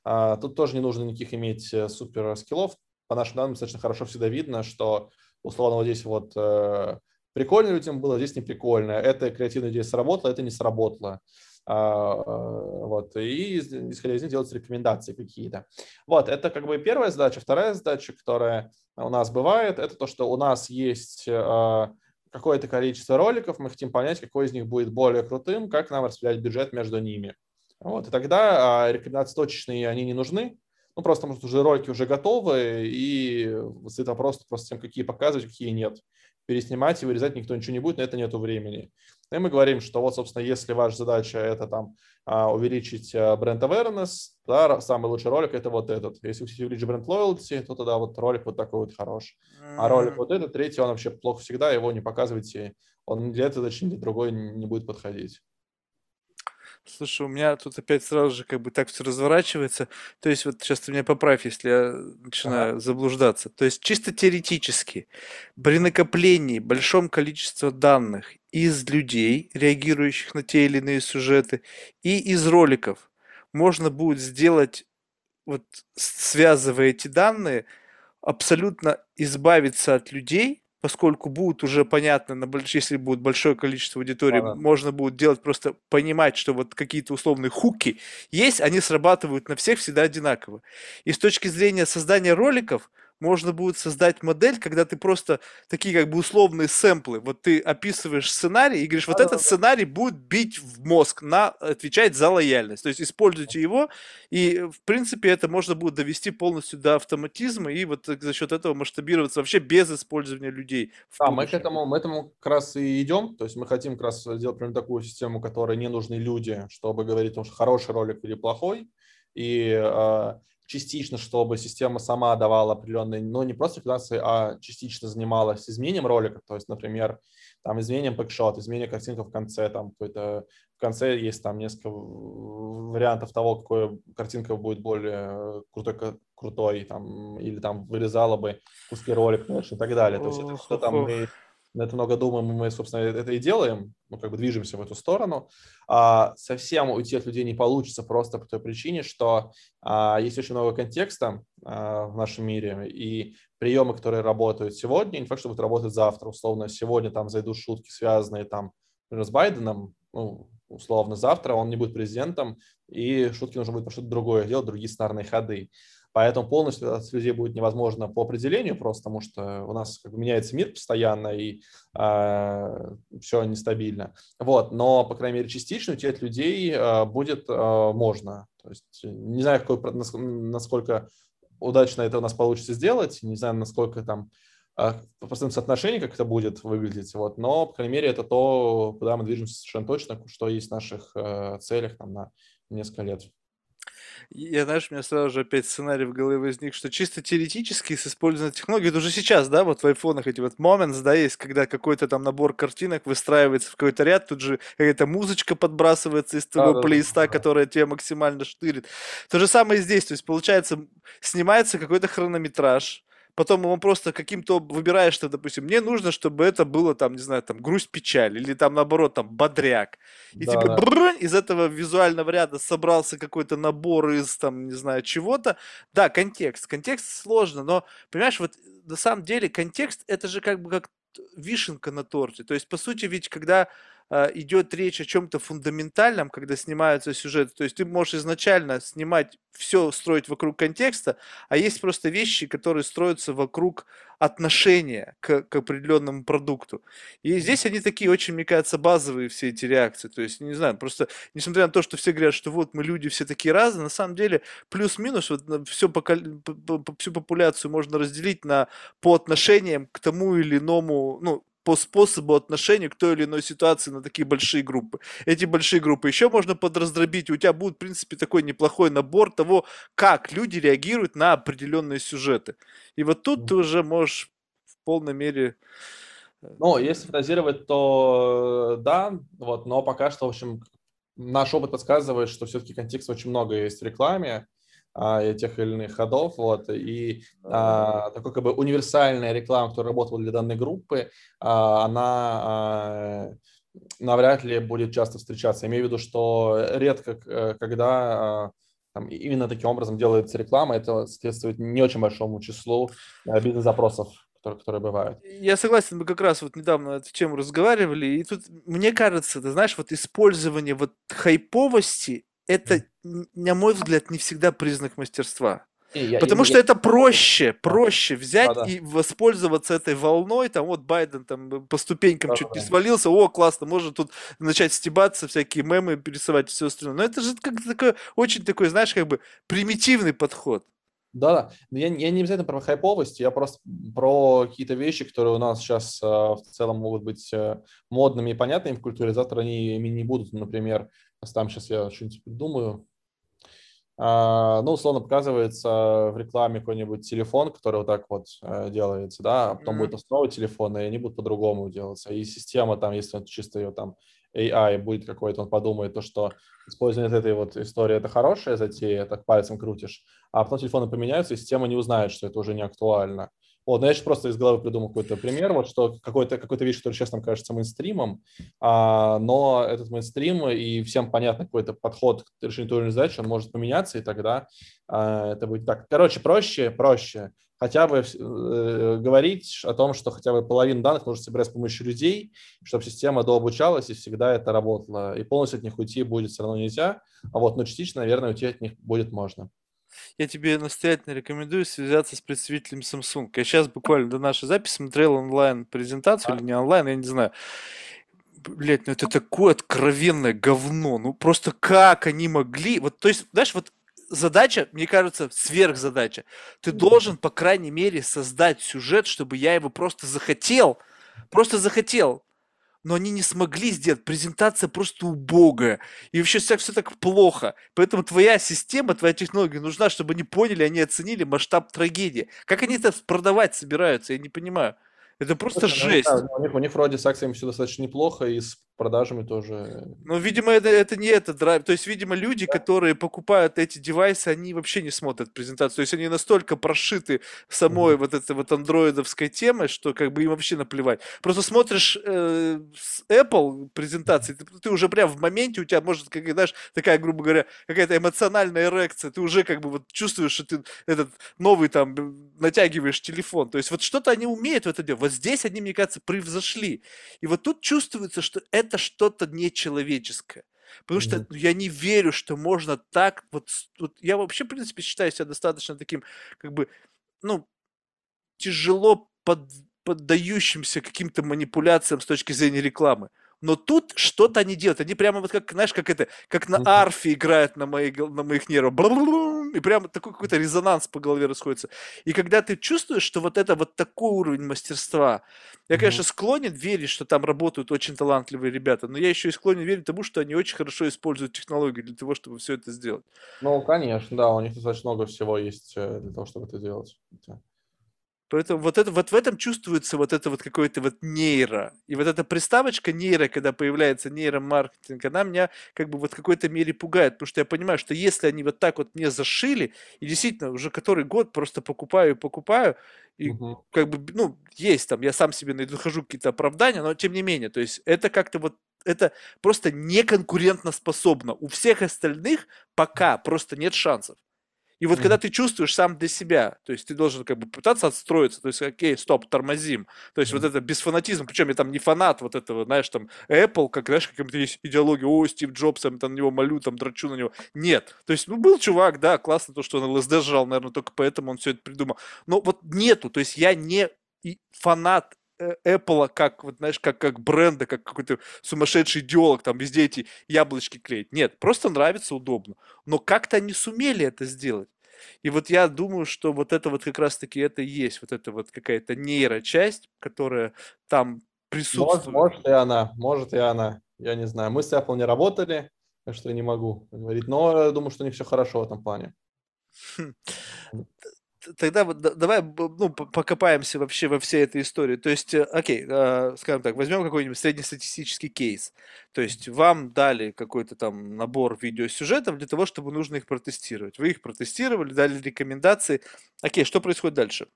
B: а, тут тоже не нужно никаких иметь э, супер скиллов. По нашим данным достаточно хорошо всегда видно, что условно вот здесь вот э, прикольно людям было, здесь не прикольно. Это креативная идея сработала, это не сработало. А, вот, и исходя из них делаются рекомендации какие-то. Вот, это как бы первая задача. Вторая задача, которая у нас бывает, это то, что у нас есть а, какое-то количество роликов, мы хотим понять, какой из них будет более крутым, как нам распределять бюджет между ними. Вот, и тогда а, рекомендации точечные, они не нужны, ну, просто, может, уже ролики уже готовы, и стоит вопрос просто тем, какие показывать, какие нет переснимать и вырезать никто ничего не будет, на это нету времени. И мы говорим, что вот, собственно, если ваша задача это там а, увеличить а, бренд awareness, да, самый лучший ролик это вот этот. Если вы хотите увеличить бренд loyalty, то тогда вот ролик вот такой вот хороший. А ролик вот этот, третий, он вообще плохо всегда, его не показывайте. Он для этого ни для другой не будет подходить.
A: Слушай, у меня тут опять сразу же как бы так все разворачивается. То есть вот сейчас ты меня поправь, если я начинаю ага. заблуждаться. То есть чисто теоретически при накоплении большом количества данных из людей, реагирующих на те или иные сюжеты, и из роликов можно будет сделать, вот связывая эти данные, абсолютно избавиться от людей, поскольку будут уже понятно, на больш... если будет большое количество аудитории, ага. можно будет делать просто понимать, что вот какие-то условные хуки есть, они срабатывают на всех всегда одинаково. И с точки зрения создания роликов, можно будет создать модель, когда ты просто такие как бы условные сэмплы, вот ты описываешь сценарий и говоришь, вот этот сценарий будет бить в мозг, на, отвечать за лояльность. То есть используйте его, и в принципе это можно будет довести полностью до автоматизма и вот за счет этого масштабироваться вообще без использования людей.
B: Да, мы к этому, мы этому как раз и идем, то есть мы хотим как раз сделать примерно такую систему, которой не нужны люди, чтобы говорить о том, что хороший ролик или плохой, и э, частично, чтобы система сама давала определенные, ну, не просто финансы, а частично занималась изменением ролика, то есть, например, там изменением бэкшот, изменением картинка в конце, там какой-то в конце есть там несколько вариантов того, какая картинка будет более крутой, крутой там, или там вырезала бы куски ролика и так далее. То есть это что там мы на это много думаем, и мы, собственно, это и делаем, мы как бы движемся в эту сторону. А, совсем уйти от людей не получится просто по той причине, что а, есть очень много контекста а, в нашем мире, и приемы, которые работают сегодня, не факт, что будут работать завтра. Условно, сегодня там зайдут шутки, связанные там, например, с Байденом, ну, условно, завтра он не будет президентом, и шутки нужно будет про что-то другое делать, другие сценарные ходы. Поэтому полностью от людей будет невозможно по определению, просто потому что у нас как бы меняется мир постоянно и э, а, все нестабильно. Вот, но, по крайней мере, частично уйти от людей э, будет э, можно. То есть не знаю, какой, насколько удачно это у нас получится сделать, не знаю, насколько там по процентному соотношению, как это будет выглядеть, вот, но, по крайней мере, это то, куда мы движемся совершенно точно, что есть в наших э, целях там, на несколько лет.
A: Я, знаешь, у меня сразу же опять сценарий в голове возник, что чисто теоретически с использованием технологий, это уже сейчас, да, вот в айфонах эти вот moments, да, есть, когда какой-то там набор картинок выстраивается в какой-то ряд, тут же какая-то музычка подбрасывается из твоего да, плейлиста, да. которая тебя максимально штырит. То же самое и здесь, то есть получается, снимается какой-то хронометраж, потом он просто каким-то выбираешь, что, допустим, мне нужно, чтобы это было там, не знаю, там грусть, печаль, или там наоборот, там бодряк. И да, типа да. Из этого визуального ряда собрался какой-то набор из там, не знаю, чего-то. Да, контекст. Контекст сложно, но, понимаешь, вот на самом деле контекст это же как бы как вишенка на торте. То есть, по сути, ведь когда идет речь о чем-то фундаментальном, когда снимаются сюжеты. То есть ты можешь изначально снимать все, строить вокруг контекста, а есть просто вещи, которые строятся вокруг отношения к, к определенному продукту. И здесь они такие очень, мне кажется, базовые все эти реакции. То есть, не знаю, просто несмотря на то, что все говорят, что вот мы люди все такие разные, на самом деле плюс-минус вот все покол... всю популяцию можно разделить на по отношениям к тому или иному, ну, по способу отношения к той или иной ситуации на такие большие группы. Эти большие группы еще можно подраздробить, у тебя будет, в принципе, такой неплохой набор того, как люди реагируют на определенные сюжеты. И вот тут ты уже можешь в полной мере...
B: Э, ну, если фантазировать, то э, да, вот, но пока что, в общем, наш опыт подсказывает, что все-таки контекст очень много есть в рекламе, тех или иных ходов, вот, и а, такой как бы универсальная реклама, которая работала для данной группы, а, она а, навряд ли будет часто встречаться. Имею в виду, что редко, э, когда а, там, именно таким образом делается реклама, это соответствует не очень большому числу а, бизнес-запросов которые, которые бывают.
A: Я согласен, мы как раз вот недавно эту тему разговаривали, и тут, мне кажется, ты знаешь, вот использование вот хайповости это, на мой взгляд, не всегда признак мастерства. Я, Потому я, что я, это проще, проще взять а, да. и воспользоваться этой волной, там вот Байден там по ступенькам да, чуть да. не свалился, о, классно, можно тут начать стебаться, всякие мемы пересылать и все остальное. Но это же как такой, очень такой, знаешь, как бы примитивный подход.
B: Да, да. Я, я не обязательно про хайповость, я просто про какие-то вещи, которые у нас сейчас э, в целом могут быть э, модными и понятными в культуре, завтра они ими не будут. Например, там сейчас я что-нибудь придумаю. А, ну, условно показывается в рекламе какой-нибудь телефон, который вот так вот э, делается, да, а потом mm-hmm. будет основа телефона, и они будут по-другому делаться. И система там, если это чисто ее там AI будет какой-то, он подумает то, что использование этой вот истории это хорошая затея, так пальцем крутишь, а потом телефоны поменяются, и система не узнает, что это уже не актуально. Вот, но я сейчас просто из головы придумал какой-то пример, вот что какой-то какой-то вещь, которая сейчас нам кажется мейнстримом, а, но этот мейнстрим и всем понятно какой-то подход к решению той или иной задачи, он может поменяться, и тогда а, это будет так. Короче, проще, проще хотя бы э, говорить о том, что хотя бы половину данных нужно собирать с помощью людей, чтобы система дообучалась и всегда это работало. И полностью от них уйти будет все равно нельзя, а вот, но частично, наверное, уйти от них будет можно
A: я тебе настоятельно рекомендую связаться с представителем Samsung. Я сейчас буквально до нашей записи смотрел онлайн презентацию, или не онлайн, я не знаю. Блять, ну это такое откровенное говно. Ну просто как они могли... Вот, то есть, знаешь, вот задача, мне кажется, сверхзадача. Ты должен, по крайней мере, создать сюжет, чтобы я его просто захотел. Просто захотел но они не смогли сделать. Презентация просто убогая. И вообще все, все так плохо. Поэтому твоя система, твоя технология нужна, чтобы они поняли, они оценили масштаб трагедии. Как они это продавать собираются, я не понимаю. Это просто Слушай, ну, жесть.
B: у, них, у них вроде с акциями все достаточно неплохо, и с продажами тоже.
A: Ну, видимо, это, это не это драйв. То есть, видимо, люди, да. которые покупают эти девайсы, они вообще не смотрят презентацию. То есть они настолько прошиты самой mm-hmm. вот этой вот андроидовской темой, что как бы им вообще наплевать. Просто смотришь э, с Apple презентации, ты, ты уже прям в моменте у тебя может, как, знаешь, такая, грубо говоря, какая-то эмоциональная эрекция. Ты уже как бы вот чувствуешь, что ты этот новый там натягиваешь телефон. То есть вот что-то они умеют в это делать. Вот здесь они, мне кажется, превзошли. И вот тут чувствуется, что это что-то нечеловеческое. Потому что я не верю, что можно так вот, вот. Я вообще, в принципе, считаю себя достаточно таким, как бы, ну, тяжело под, поддающимся каким-то манипуляциям с точки зрения рекламы но тут что-то они делают. Они прямо вот как, знаешь, как это, как на арфе играют на, моей, на моих нервах. И прямо такой какой-то резонанс по голове расходится. И когда ты чувствуешь, что вот это вот такой уровень мастерства, я, конечно, склонен верить, что там работают очень талантливые ребята, но я еще и склонен верить тому, что они очень хорошо используют технологии для того, чтобы все это сделать.
B: Ну, конечно, да, у них достаточно много всего есть э, для того, чтобы это делать.
A: Поэтому вот, это, вот в этом чувствуется вот это вот какое-то вот нейро. И вот эта приставочка нейро, когда появляется нейромаркетинг, она меня как бы вот в какой-то мере пугает, потому что я понимаю, что если они вот так вот мне зашили, и действительно уже который год просто покупаю и покупаю, и угу. как бы, ну, есть там, я сам себе нахожу какие-то оправдания, но тем не менее, то есть это как-то вот это просто неконкурентно способно. У всех остальных пока просто нет шансов. И вот mm-hmm. когда ты чувствуешь сам для себя, то есть ты должен как бы пытаться отстроиться, то есть, окей, стоп, тормозим. То есть mm-hmm. вот это без фанатизма, причем я там не фанат вот этого, знаешь, там, Apple, как, знаешь, какая-то есть идеология, о, Стив Джобс, я там на него молю, там, драчу на него. Нет. То есть, ну, был чувак, да, классно то, что он ЛСД жрал, наверное, только поэтому он все это придумал. Но вот нету, то есть я не фанат Apple как, вот, знаешь, как, как бренда, как какой-то сумасшедший идеолог, там везде эти яблочки клеить. Нет, просто нравится, удобно. Но как-то они сумели это сделать. И вот я думаю, что вот это вот как раз-таки это и есть, вот это вот какая-то нейрочасть, которая там присутствует.
B: Может, может и она, может и она. Я не знаю. Мы с Apple не работали, так что я не могу говорить. Но я думаю, что у них все хорошо в этом плане.
A: Тогда вот давай ну, покопаемся вообще во всей этой истории. То есть, э, окей, э, скажем так, возьмем какой-нибудь среднестатистический кейс. То есть вам дали какой-то там набор видеосюжетов для того, чтобы нужно их протестировать. Вы их протестировали, дали рекомендации. Окей, что происходит дальше?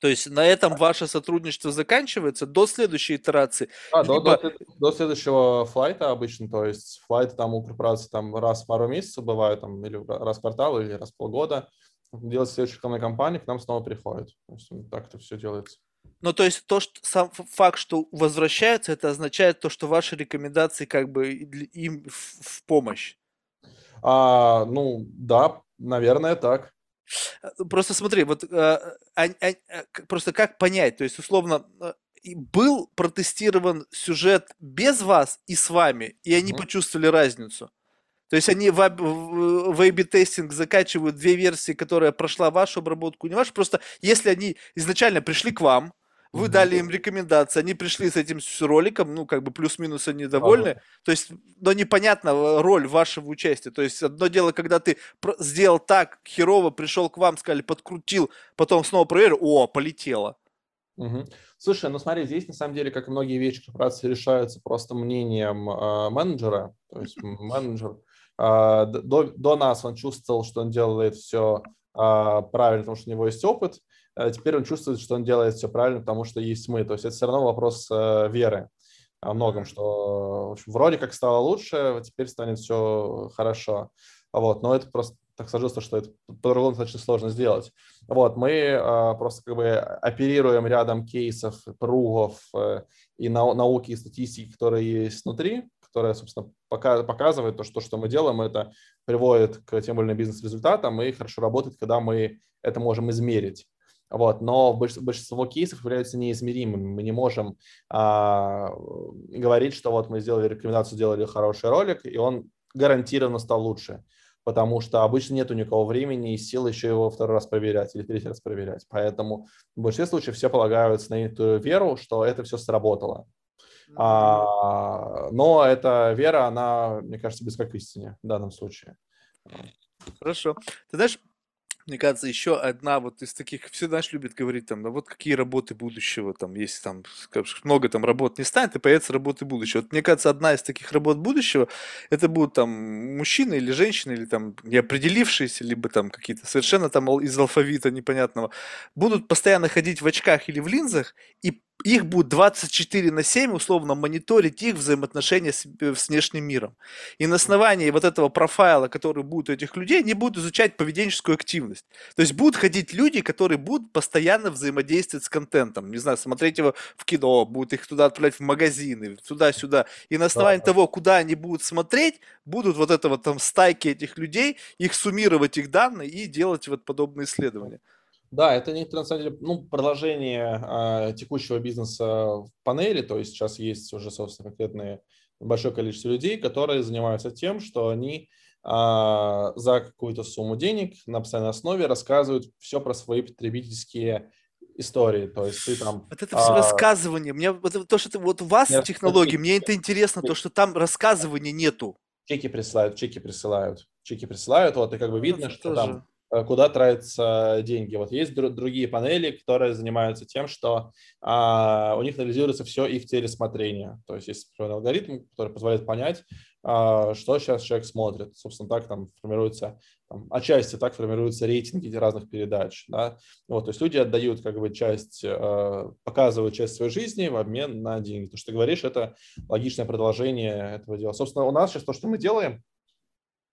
A: То есть на этом ваше сотрудничество заканчивается до следующей итерации.
B: А, либо... до, до, до следующего флайта обычно, то есть флайт там у корпорации там раз в пару месяцев бывает, там, или раз в квартал, или раз в полгода делать следующую рекламную кампанию, к нам снова приходит. То есть, так это все делается.
A: Ну, то есть то, что сам факт, что возвращаются, это означает то, что ваши рекомендации как бы им в, помощь.
B: А, ну, да, наверное, так.
A: Э, просто смотри, вот а, а, а, просто как понять, то есть условно был протестирован сюжет без вас и с вами, и они mm-hmm. почувствовали разницу. То есть они в, A-B-тестинг закачивают две версии, которая прошла вашу обработку, не вашу. Просто если они изначально пришли к вам, вы mm-hmm. дали им рекомендации, они пришли с этим с роликом, ну, как бы плюс-минус они довольны. Ага. То есть, но непонятна э, роль вашего участия. То есть, одно дело, когда ты сделал так, херово, пришел к вам, сказали, подкрутил, потом снова проверил, о, полетело.
B: Угу. Слушай, ну смотри, здесь на самом деле, как и многие вещи корпорации, решаются просто мнением э, менеджера. То есть менеджер до, до нас он чувствовал, что он делает все а, правильно, потому что у него есть опыт. А теперь он чувствует, что он делает все правильно, потому что есть мы. То есть это все равно вопрос э, веры о многом, что общем, вроде как стало лучше, теперь станет все хорошо. Вот, но это просто так сложилось, что это по-другому достаточно сложно сделать. Вот, мы э, просто как бы оперируем рядом кейсов, пругов э, и нау- науки и статистики, которые есть внутри, которая, собственно, показывает то, что, что мы делаем, это приводит к тем или иным бизнес-результатам и хорошо работает, когда мы это можем измерить. Вот, но большинство кейсов являются неизмеримыми. Мы не можем а, говорить, что вот мы сделали рекомендацию, сделали хороший ролик, и он гарантированно стал лучше, потому что обычно нет у никого времени и сил еще его второй раз проверять или третий раз проверять. Поэтому в большинстве случаев все полагаются на эту веру, что это все сработало. А, но эта вера, она, мне кажется, близка к истине в данном случае.
A: Хорошо. Ты знаешь, мне кажется, еще одна вот из таких, все, знаешь, любят говорить там, да вот какие работы будущего, там, если там много там работ не станет, и появятся работы будущего. Вот, мне кажется, одна из таких работ будущего, это будут там мужчины или женщины, или там неопределившиеся, либо там какие-то совершенно там из алфавита непонятного, будут постоянно ходить в очках или в линзах и их будут 24 на 7 условно мониторить их взаимоотношения с, э, с внешним миром. И на основании вот этого профайла, который будет у этих людей, они будут изучать поведенческую активность. То есть будут ходить люди, которые будут постоянно взаимодействовать с контентом. Не знаю, смотреть его в кино, будут их туда отправлять в магазины, туда-сюда. И на основании да. того, куда они будут смотреть, будут вот это вот там стайки этих людей, их суммировать их данные и делать вот подобные исследования.
B: Да, это не на самом деле ну, продолжение э, текущего бизнеса в панели, то есть сейчас есть уже, собственно, конкретное большое количество людей, которые занимаются тем, что они за какую-то сумму денег на постоянной основе рассказывают все про свои потребительские истории, то есть ты там...
A: Вот это все а... рассказывание, мне вот то, что ты, вот у вас Нет, технологии, мне это интересно, то, что там рассказывания нету.
B: Чеки присылают, чеки присылают, чеки присылают, вот, и как бы ну, видно, что тоже. там Э, куда тратятся деньги. Вот есть другие панели, которые занимаются тем, что а, у них анализируется все их телесмотрение. То есть есть алгоритм, который позволяет понять, а, что сейчас человек смотрит. Собственно, так там формируется, там, отчасти так формируются рейтинги разных передач. Да? Вот, то есть люди отдают как бы часть, а, показывают часть своей жизни в обмен на деньги. То, что ты говоришь, это логичное продолжение этого дела. Собственно, у нас сейчас то, что мы делаем,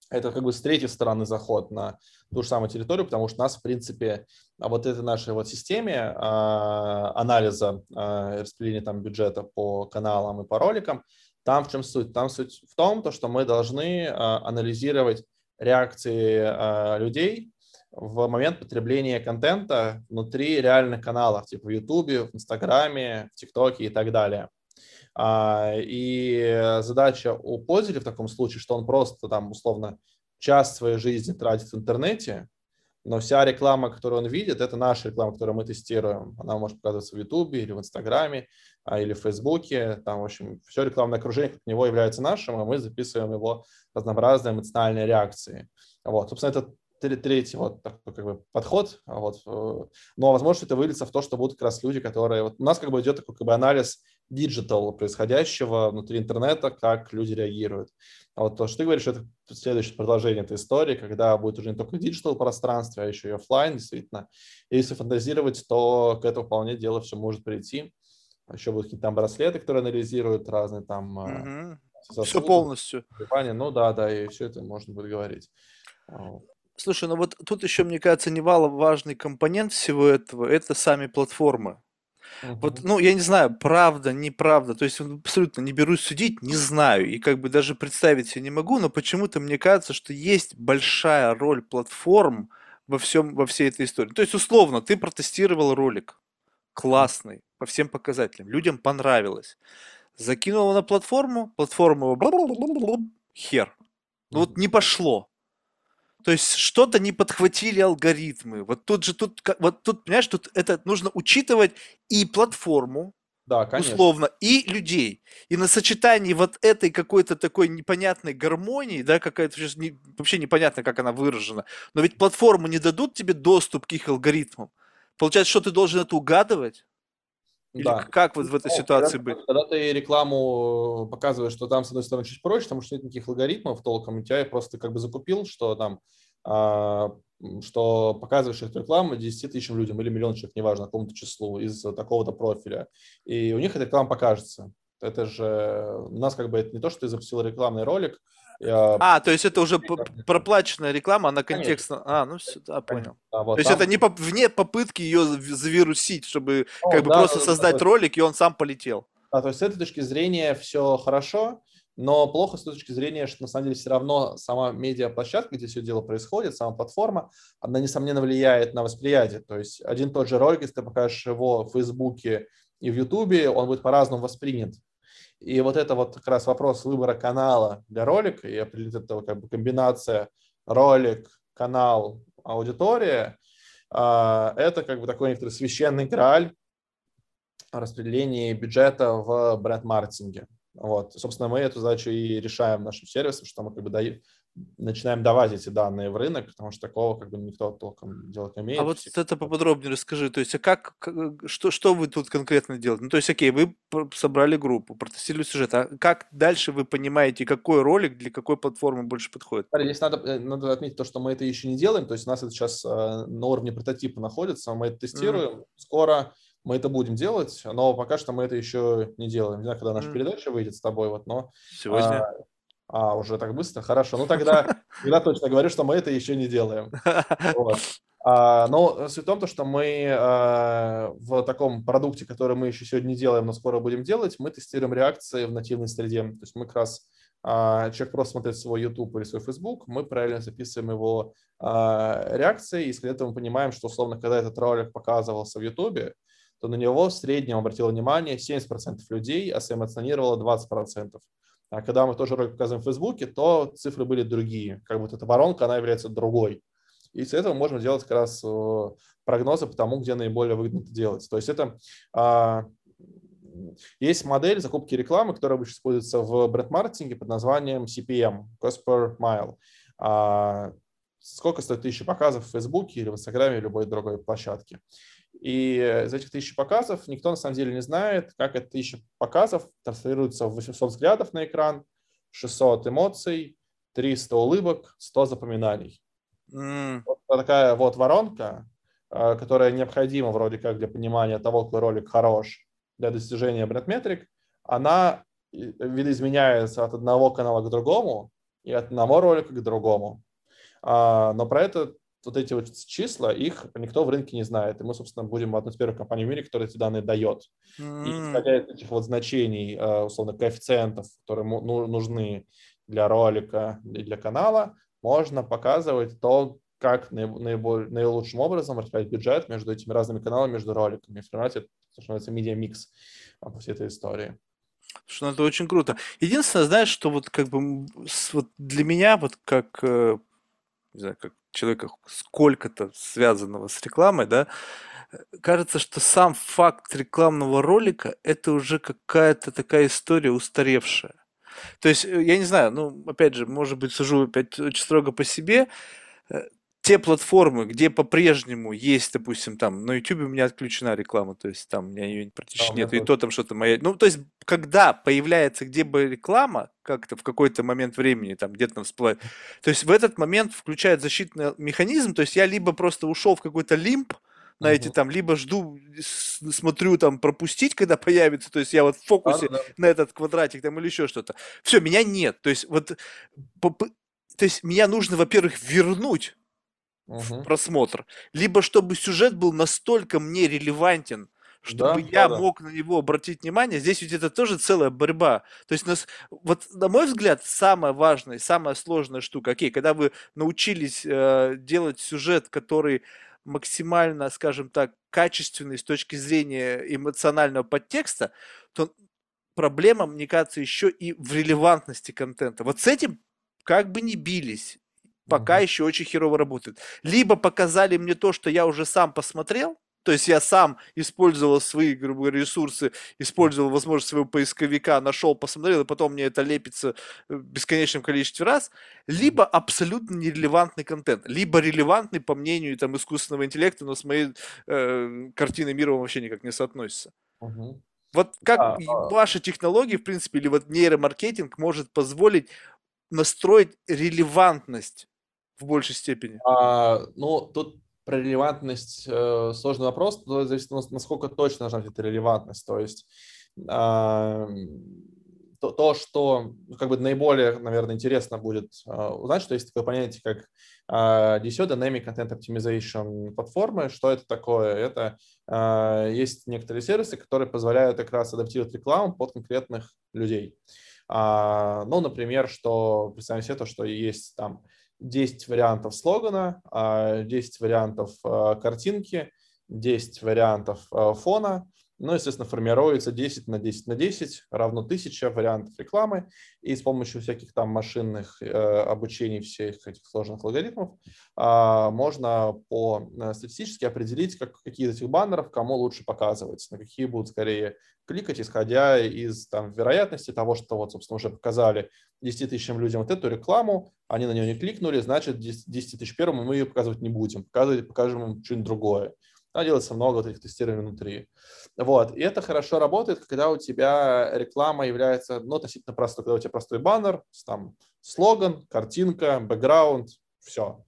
B: это как бы с третьей стороны заход на ту же самую территорию, потому что нас, в принципе, вот этой нашей вот системе э, анализа э, распределения там бюджета по каналам и по роликам, там в чем суть? Там суть в том, то, что мы должны э, анализировать реакции э, людей в момент потребления контента внутри реальных каналов, типа в YouTube, в Инстаграме, в ТикТоке и так далее. А, и задача у пользователя в таком случае, что он просто там условно час своей жизни тратит в интернете, но вся реклама, которую он видит, это наша реклама, которую мы тестируем. Она может показываться в Ютубе или в Инстаграме, а, или в Фейсбуке. Там, в общем, все рекламное окружение от него является нашим, а мы записываем его разнообразные эмоциональные реакции. Вот, собственно, это третий вот такой как бы подход, вот, э, но возможно это выльется в то, что будут как раз люди, которые вот у нас как бы идет такой как бы анализ digital происходящего внутри интернета, как люди реагируют. А вот то, что ты говоришь, это следующее продолжение этой истории, когда будет уже не только digital пространстве, а еще и офлайн, действительно. И если фантазировать, то к этому вполне дело все может прийти. Еще будут какие-то там браслеты, которые анализируют разные там...
A: Угу. Сосуды, все полностью.
B: Ну да, да, и все это можно будет говорить.
A: Слушай, ну вот тут еще, мне кажется, немало важный компонент всего этого – это сами платформы. Вот, ну, я не знаю, правда, неправда, то есть абсолютно не берусь судить, не знаю, и как бы даже представить себе не могу, но почему-то мне кажется, что есть большая роль платформ во всем, во всей этой истории. То есть, условно, ты протестировал ролик, классный, по всем показателям, людям понравилось. Закинул его на платформу, платформа его хер. Ну вот не пошло. То есть что-то не подхватили алгоритмы. Вот тут же тут, вот тут, понимаешь, тут это нужно учитывать и платформу,
B: да,
A: конечно. условно, и людей. И на сочетании вот этой какой-то такой непонятной гармонии, да, какая-то не, вообще непонятно, как она выражена, но ведь платформы не дадут тебе доступ к их алгоритмам. Получается, что ты должен это угадывать? Или да. как вот в этой ну, ситуации
B: когда,
A: быть?
B: Когда ты рекламу показываешь, что там, с одной стороны, чуть проще, потому что нет никаких алгоритмов толком, у тебя просто как бы закупил, что там, а, что показываешь эту рекламу 10 тысячам людям или миллион человек, неважно, какому-то числу из такого-то профиля. И у них эта реклама покажется. Это же у нас как бы это не то, что ты запустил рекламный ролик,
A: а, то есть это уже проплаченная реклама, она контекстно... А, ну все, да, понял. Да, вот то есть там... это не по... вне попытки ее завирусить, чтобы ну, как бы да, просто да, создать да, ролик, и он сам полетел.
B: Да, то есть с этой точки зрения все хорошо, но плохо с той точки зрения, что на самом деле все равно сама медиаплощадка, где все дело происходит, сама платформа, она, несомненно, влияет на восприятие. То есть один тот же ролик, если ты покажешь его в Фейсбуке и в Ютубе, он будет по-разному воспринят. И вот это вот как раз вопрос выбора канала для ролика, и определить это как бы комбинация ролик, канал, аудитория, а, это как бы такой некоторый священный грааль распределения бюджета в бренд-маркетинге. Вот. Собственно, мы эту задачу и решаем нашим сервисом, что мы как бы начинаем давать эти данные в рынок, потому что такого как бы никто толком делать не умеет.
A: А вот это поподробнее расскажи, то есть а как, что, что вы тут конкретно делаете? Ну, то есть, окей, вы собрали группу, протестировали сюжет, а как дальше вы понимаете, какой ролик для какой платформы больше подходит?
B: Здесь надо, э, надо отметить то, что мы это еще не делаем, то есть у нас это сейчас э, на уровне прототипа находится, мы это тестируем, mm. скоро мы это будем делать, но пока что мы это еще не делаем. Не знаю, когда наша mm. передача выйдет с тобой, вот, но...
A: Сегодня? А,
B: а, уже так быстро? Хорошо. Ну, тогда, тогда точно говорю, что мы это еще не делаем. Вот. А, но суть в том, что мы а, в таком продукте, который мы еще сегодня не делаем, но скоро будем делать, мы тестируем реакции в нативной среде. То есть мы как раз а, человек просто смотрит свой YouTube или свой Facebook, мы правильно записываем его а, реакции, и после этого мы понимаем, что, условно, когда этот ролик показывался в YouTube, то на него в среднем обратило внимание 70% людей, а сэмотионировало 20%. А когда мы тоже ролик показываем в Фейсбуке, то цифры были другие. Как будто эта воронка, она является другой. И с этого можно делать как раз э, прогнозы по тому, где наиболее выгодно это делать. То есть это а, есть модель закупки рекламы, которая обычно используется в бренд-маркетинге под названием CPM, Cost per Mile. А, сколько стоит тысяча показов в Фейсбуке или в Инстаграме или любой другой площадке. И из этих тысяч показов никто на самом деле не знает, как эти тысячи показов транслируются в 800 взглядов на экран, 600 эмоций, 300 улыбок, 100 запоминаний. Mm. Вот такая вот воронка, э, которая необходима вроде как для понимания того, какой ролик хорош для достижения бренд-метрик, она видоизменяется от одного канала к другому, и от одного ролика к другому. А, но про это вот эти вот числа, их никто в рынке не знает. И мы, собственно, будем одной из первых компаний в мире, которая эти данные дает. Mm-hmm. И исходя из этих вот значений, э, условно, коэффициентов, которые ну, нужны для ролика и для канала, можно показывать то, как наиболее, наилучшим образом распределять бюджет между этими разными каналами, между роликами. В формате, это называется, медиа-микс по всей этой истории.
A: Что ну, это очень круто. Единственное, знаешь, что вот как бы вот для меня, вот как, э, не знаю, как человека сколько-то связанного с рекламой, да, э, кажется, что сам факт рекламного ролика это уже какая-то такая история устаревшая. То есть, э, я не знаю, ну, опять же, может быть, сужу опять очень строго по себе, те платформы, где по-прежнему есть, допустим, там, на YouTube у меня отключена реклама, то есть там у меня ее практически да, нет, и то там что-то моя... Ну, то есть, когда появляется где бы реклама, как-то в какой-то момент времени, там, где-то там всплывает, то есть в этот момент включает защитный механизм, то есть я либо просто ушел в какой-то лимп, на эти там, либо жду, смотрю там пропустить, когда появится, то есть я вот в фокусе да, да. на этот квадратик там или еще что-то. Все, меня нет, то есть вот, то есть меня нужно, во-первых, вернуть угу. просмотр, либо чтобы сюжет был настолько мне релевантен, чтобы да, я да, мог на него обратить внимание. Здесь ведь это тоже целая борьба. То есть, нас, вот на мой взгляд, самая важная, самая сложная штука, окей, когда вы научились э, делать сюжет, который максимально, скажем так, качественный с точки зрения эмоционального подтекста, то проблема, мне кажется, еще и в релевантности контента. Вот с этим как бы не бились, пока mm-hmm. еще очень херово работает. Либо показали мне то, что я уже сам посмотрел, то есть я сам использовал свои, грубо говоря, ресурсы, использовал возможность своего поисковика, нашел, посмотрел, и потом мне это лепится в бесконечном количестве раз, либо абсолютно нерелевантный контент, либо релевантный по мнению там, искусственного интеллекта, но с моей э, картиной мира он вообще никак не соотносится. Угу. Вот как а, а... ваши технологии, в принципе, или вот нейромаркетинг может позволить настроить релевантность в большей степени?
B: А, ну, тут про релевантность э, сложный вопрос, но зависит, насколько точно должна быть эта релевантность. То есть э, то, то, что ну, как бы наиболее, наверное, интересно будет э, узнать, что есть такое понятие, как э, DCO, Dynamic Content Optimization платформы. Что это такое? Это э, есть некоторые сервисы, которые позволяют как раз адаптировать рекламу под конкретных людей. А, ну, например, что представим себе то, что есть там 10 вариантов слогана, 10 а, вариантов а, картинки, 10 вариантов а, фона, ну, естественно, формируется 10 на 10 на 10, равно 1000 вариантов рекламы. И с помощью всяких там машинных э, обучений всех этих сложных алгоритмов э, можно по э, статистически определить, как, какие из этих баннеров кому лучше показывать, на какие будут скорее кликать, исходя из там, вероятности того, что вот, собственно, уже показали 10 тысячам людям вот эту рекламу, они на нее не кликнули, значит, 10 тысяч первым мы ее показывать не будем, показывать, покажем им что-нибудь другое. Там делается много вот этих тестирований внутри. Вот. И это хорошо работает, когда у тебя реклама является ну, относительно простой, когда у тебя простой баннер, там слоган, картинка, бэкграунд, все.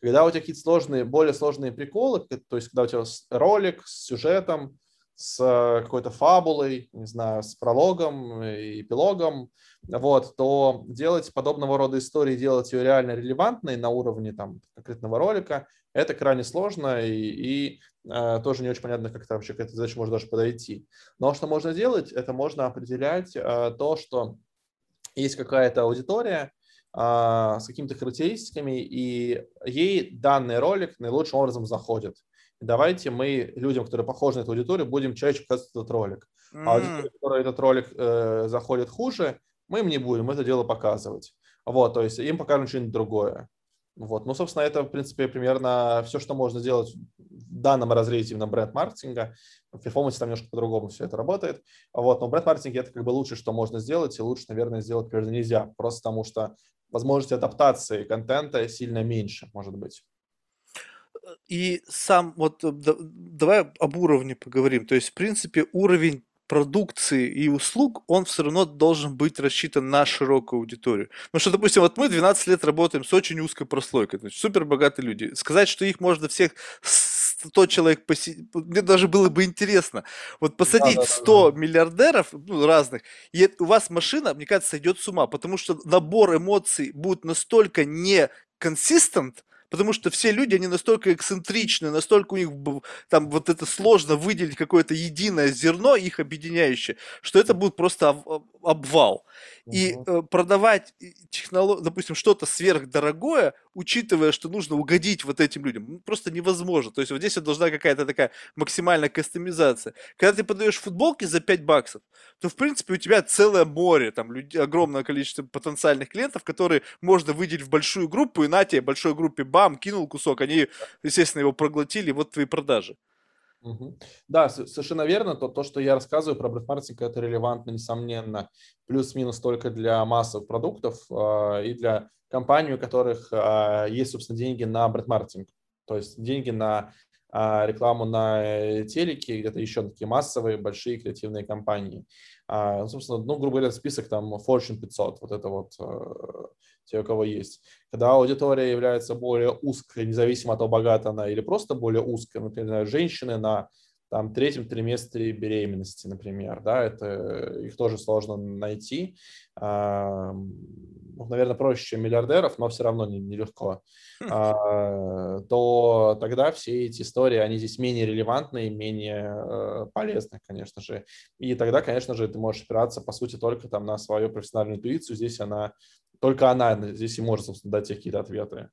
B: Когда у тебя какие-то сложные, более сложные приколы, то есть когда у тебя ролик с сюжетом, с какой-то фабулой, не знаю, с прологом и эпилогом, вот, то делать подобного рода истории, делать ее реально релевантной на уровне там, конкретного ролика, это крайне сложно и, и э, тоже не очень понятно, как это вообще к этой задаче можно даже подойти. Но что можно делать, это можно определять э, то, что есть какая-то аудитория э, с какими-то характеристиками, и ей данный ролик наилучшим образом заходит. Давайте мы людям, которые похожи на эту аудиторию, будем чаще показывать этот ролик. Mm. А аудитория, которой этот ролик э, заходит хуже, мы им не будем это дело показывать. Вот, то есть им покажем что-нибудь другое. Вот. Ну, собственно, это, в принципе, примерно все, что можно сделать в данном разрезе именно бренд-маркетинга. В перформансе там немножко по-другому все это работает. Вот. Но бренд-маркетинг – это как бы лучше, что можно сделать, и лучше, наверное, сделать, наверное, нельзя. Просто потому что возможности адаптации контента сильно меньше, может быть.
A: И сам, вот давай об уровне поговорим. То есть, в принципе, уровень продукции и услуг, он все равно должен быть рассчитан на широкую аудиторию. Потому что, допустим, вот мы 12 лет работаем с очень узкой прослойкой, есть супер богатые люди. Сказать, что их можно всех 100 человек посидит, мне даже было бы интересно, вот посадить
B: Да-да-да-да.
A: 100 миллиардеров, ну, разных, и у вас машина, мне кажется, сойдет с ума, потому что набор эмоций будет настолько не consistent, потому что все люди, они настолько эксцентричны, настолько у них там вот это сложно выделить какое-то единое зерно, их объединяющее, что это будет просто обвал. И э, продавать технолог, допустим, что-то сверхдорогое, учитывая, что нужно угодить вот этим людям, ну, просто невозможно. То есть вот здесь вот должна какая-то такая максимальная кастомизация. Когда ты подаешь футболки за 5 баксов, то, в принципе, у тебя целое море, там, людей, огромное количество потенциальных клиентов, которые можно выделить в большую группу, и на тебе большой группе бам, кинул кусок, они, естественно, его проглотили, вот твои продажи.
B: Да, совершенно верно. То, то, что я рассказываю про бренд-маркетинг, это релевантно, несомненно, плюс-минус только для массовых продуктов э, и для компаний, у которых э, есть, собственно, деньги на бренд-маркетинг. То есть деньги на рекламу на э, телеке, где-то еще такие массовые, большие креативные компании. Э, собственно, ну, грубо говоря, список там Fortune 500, вот это вот э, те, у кого есть. Когда аудитория является более узкой, независимо от того, богата она или просто более узкой, например, женщины на там, третьем триместре беременности, например, да, это их тоже сложно найти. А, ну, наверное, проще, чем миллиардеров, но все равно нелегко. Не, хм. а, то тогда все эти истории, они здесь менее релевантны, менее э, полезны, конечно же. И тогда, конечно же, ты можешь опираться, по сути, только там на свою профессиональную интуицию. Здесь она только она здесь и может, собственно, дать какие-то ответы.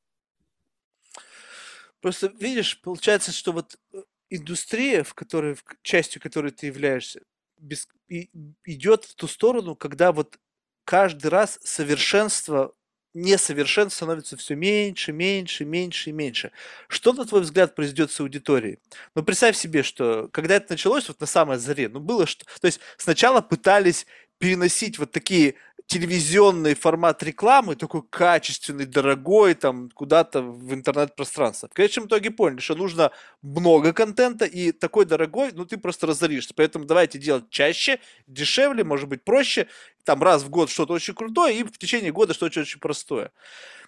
A: Просто видишь, получается, что вот э, индустрия, в которой, в частью которой ты являешься, без, и, идет в ту сторону, когда вот каждый раз совершенство, несовершенство становится все меньше, меньше, меньше и меньше. Что, на твой взгляд, произойдет с аудиторией? Ну, представь себе, что когда это началось, вот на самой заре, ну, было что... То есть сначала пытались переносить вот такие телевизионный формат рекламы, такой качественный, дорогой, там, куда-то в интернет-пространство. В конечном итоге поняли, что нужно много контента, и такой дорогой, ну, ты просто разоришься. Поэтому давайте делать чаще, дешевле, может быть, проще, там, раз в год что-то очень крутое, и в течение года что-то очень простое.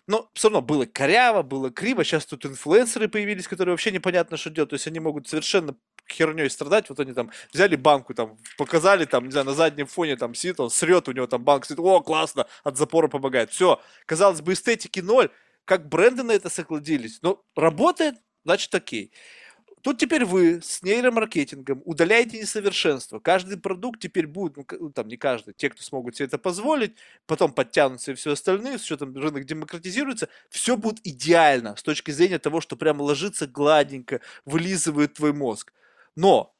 A: Но все равно было коряво, было криво. Сейчас тут инфлюенсеры появились, которые вообще непонятно, что делают. То есть они могут совершенно херней страдать. Вот они там взяли банку, там, показали, там, не знаю, на заднем фоне там сидит, он срет, у него там банк сидит, о, классно, от запора помогает. Все, казалось бы, эстетики ноль. Как бренды на это сокладились. Но работает, значит, окей. Тут теперь вы с нейромаркетингом удаляете несовершенство. Каждый продукт теперь будет, ну, ну, там не каждый, те, кто смогут себе это позволить, потом подтянутся и все остальные, с учетом рынок демократизируется, все будет идеально с точки зрения того, что прямо ложится гладенько, вылизывает твой мозг. Но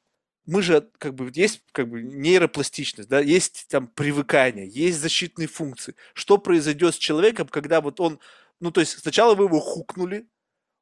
A: мы же, как бы, есть как бы нейропластичность, да, есть там привыкание, есть защитные функции. Что произойдет с человеком, когда вот он, ну, то есть сначала вы его хукнули,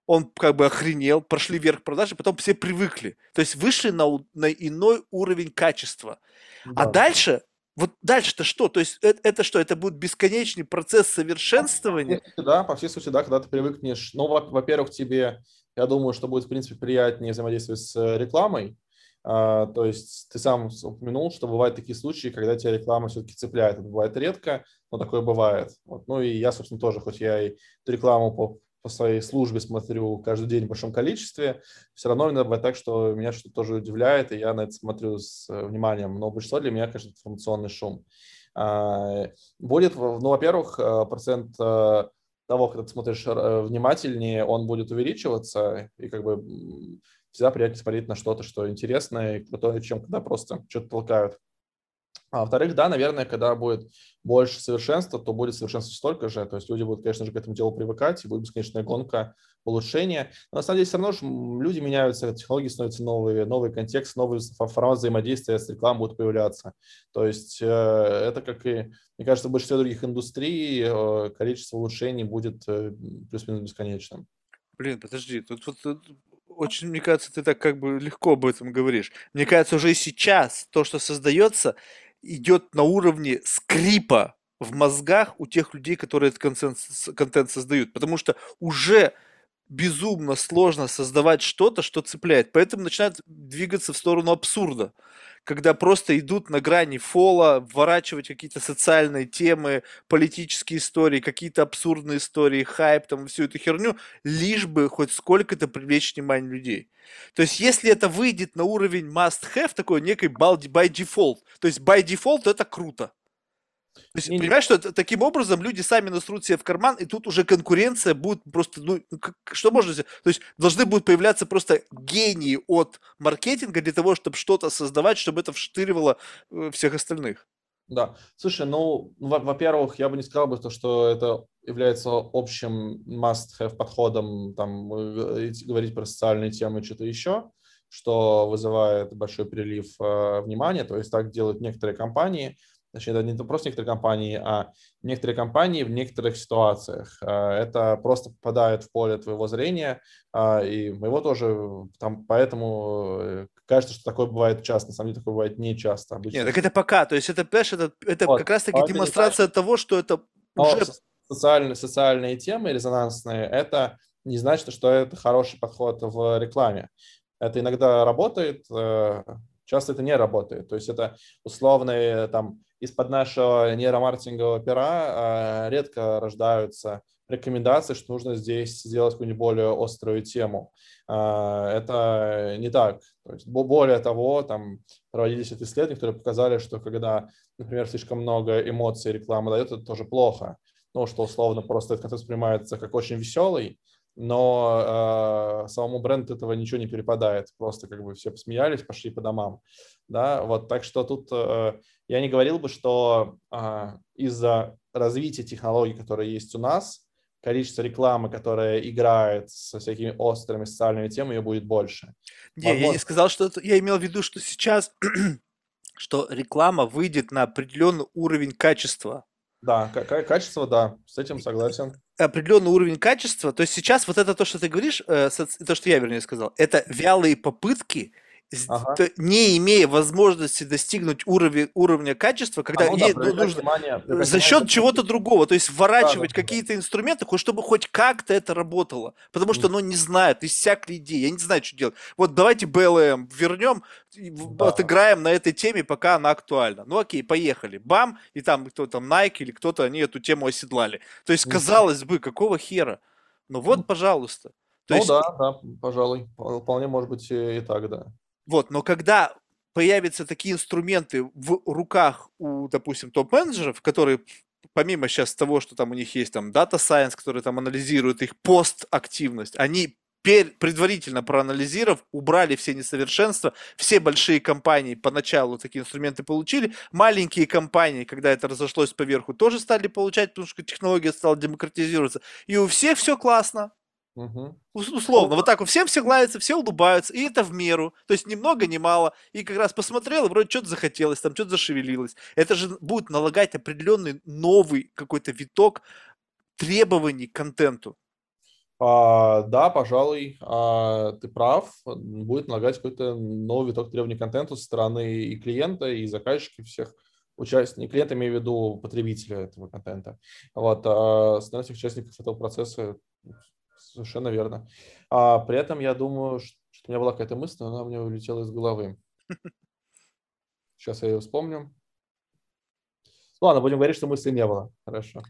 A: он как бы охренел, прошли вверх продажи, потом все привыкли. То есть вышли на, на иной уровень качества. А да. А дальше, вот дальше-то что? То есть это, это что? Это будет бесконечный процесс совершенствования?
B: Да, по всей сути, да, когда ты привыкнешь. Ну, во-первых, тебе, я думаю, что будет, в принципе, приятнее взаимодействовать с э, рекламой. А, то есть ты сам упомянул, что бывают такие случаи, когда тебя реклама все-таки цепляет. Это бывает редко, но такое бывает. Вот. Ну и я, собственно, тоже, хоть я и рекламу по по своей службе смотрю каждый день в большом количестве, все равно иногда бывает так, что меня что-то тоже удивляет, и я на это смотрю с э, вниманием. Но большинство для меня, конечно, информационный шум. А, будет, ну, во-первых, э, процент того, когда ты смотришь внимательнее, он будет увеличиваться, и как бы всегда приятнее смотреть на что-то, что интересное и крутое, чем когда просто что-то толкают. А во-вторых, да, наверное, когда будет больше совершенства, то будет совершенство столько же. То есть люди будут, конечно же, к этому делу привыкать, и будет бесконечная гонка улучшения. Но на самом деле все равно же люди меняются, технологии становятся новые, новый контекст, новые формы взаимодействия с рекламой будут появляться. То есть э, это как и, мне кажется, в большинстве других индустрий э, количество улучшений будет э, плюс-минус бесконечным.
A: Блин, подожди, тут, тут, тут очень, мне кажется, ты так как бы легко об этом говоришь. Мне кажется, уже сейчас то, что создается, идет на уровне скрипа в мозгах у тех людей, которые этот контент, контент создают. Потому что уже безумно сложно создавать что-то, что цепляет. Поэтому начинают двигаться в сторону абсурда. Когда просто идут на грани фола, вворачивать какие-то социальные темы, политические истории, какие-то абсурдные истории, хайп, там, всю эту херню, лишь бы хоть сколько-то привлечь внимание людей. То есть, если это выйдет на уровень must-have, такой некой by default, то есть by default это круто. То есть, не, понимаешь, что таким образом люди сами насрут себе в карман, и тут уже конкуренция будет просто, ну, как, что можно сделать? То есть должны будут появляться просто гении от маркетинга для того, чтобы что-то создавать, чтобы это вштыривало э, всех остальных.
B: Да. Слушай, ну, во-первых, я бы не сказал бы, то, что это является общим must-have подходом, там, э, говорить про социальные темы, что-то еще, что вызывает большой прилив э, внимания. То есть так делают некоторые компании – Точнее, это не просто некоторые компании, а некоторые компании в некоторых ситуациях. А, это просто попадает в поле твоего зрения, а, и моего тоже. Там, поэтому э, кажется, что такое бывает часто. На самом деле такое бывает не часто.
A: Обычно. Нет, так это пока. То есть это, понимаешь, это, это вот. как раз-таки демонстрация не того, что это уже...
B: Социальные, социальные темы резонансные, это не значит, что это хороший подход в рекламе. Это иногда работает, э, часто это не работает. То есть это условные там из-под нашего нейромаркетингового пера э, редко рождаются рекомендации, что нужно здесь сделать какую-нибудь более острую тему. Э, это не так. То есть, более того, там проводились исследования, которые показали, что когда, например, слишком много эмоций реклама дает, это тоже плохо. Ну, что условно просто этот контент воспринимается как очень веселый, но э, самому бренду этого ничего не перепадает. Просто как бы все посмеялись, пошли по домам. Да, вот так что тут э, я не говорил бы, что э, из-за развития технологий, которые есть у нас, количество рекламы, которая играет со всякими острыми социальными темами, ее будет больше.
A: Не, Возможно... я не сказал, что это... Я имел в виду, что сейчас что реклама выйдет на определенный уровень качества.
B: Да, качество, да, с этим согласен.
A: Определенный уровень качества. То есть сейчас вот это то, что ты говоришь, э, то, что я, вернее, сказал, это вялые попытки ага. не имея возможности достигнуть уровня, уровня качества, когда а, ну, ей, да, ну, нужно внимание, за счет чего-то другого, то есть вворачивать да, какие-то да. инструменты, чтобы хоть как-то это работало, потому что оно не знает, иссякли идеи, я не знаю, что делать. Вот давайте BLM вернем, да. отыграем на этой теме, пока она актуальна. Ну окей, поехали. Бам, и там кто там Nike или кто-то, они эту тему оседлали. То есть, казалось бы, какого хера? Ну вот, пожалуйста.
B: То ну есть... да, да, пожалуй. Вполне может быть и так, да.
A: Вот, но когда появятся такие инструменты в руках у, допустим, топ-менеджеров, которые помимо сейчас того, что там у них есть там Data Science, который там анализирует их постактивность, они предварительно проанализировав, убрали все несовершенства, все большие компании поначалу такие инструменты получили, маленькие компании, когда это разошлось поверху, тоже стали получать, потому что технология стала демократизироваться, и у всех все классно, Угу. Условно, вот так вот всем все нравится, все улыбаются, и это в меру, то есть ни много, ни мало, и как раз посмотрел, и вроде что-то захотелось, там что-то зашевелилось. Это же будет налагать определенный новый какой-то виток требований к контенту.
B: А, да, пожалуй, а, ты прав, будет налагать какой-то новый виток требований к контенту со стороны и клиента, и заказчиков всех участников, клиент имею в виду потребителя этого контента. Вот, а, со стороны всех участников этого процесса Совершенно верно. А при этом я думаю, что у меня была какая-то мысль, но она мне улетела из головы. Сейчас я ее вспомню. Ладно, будем говорить, что мысли не было. Хорошо.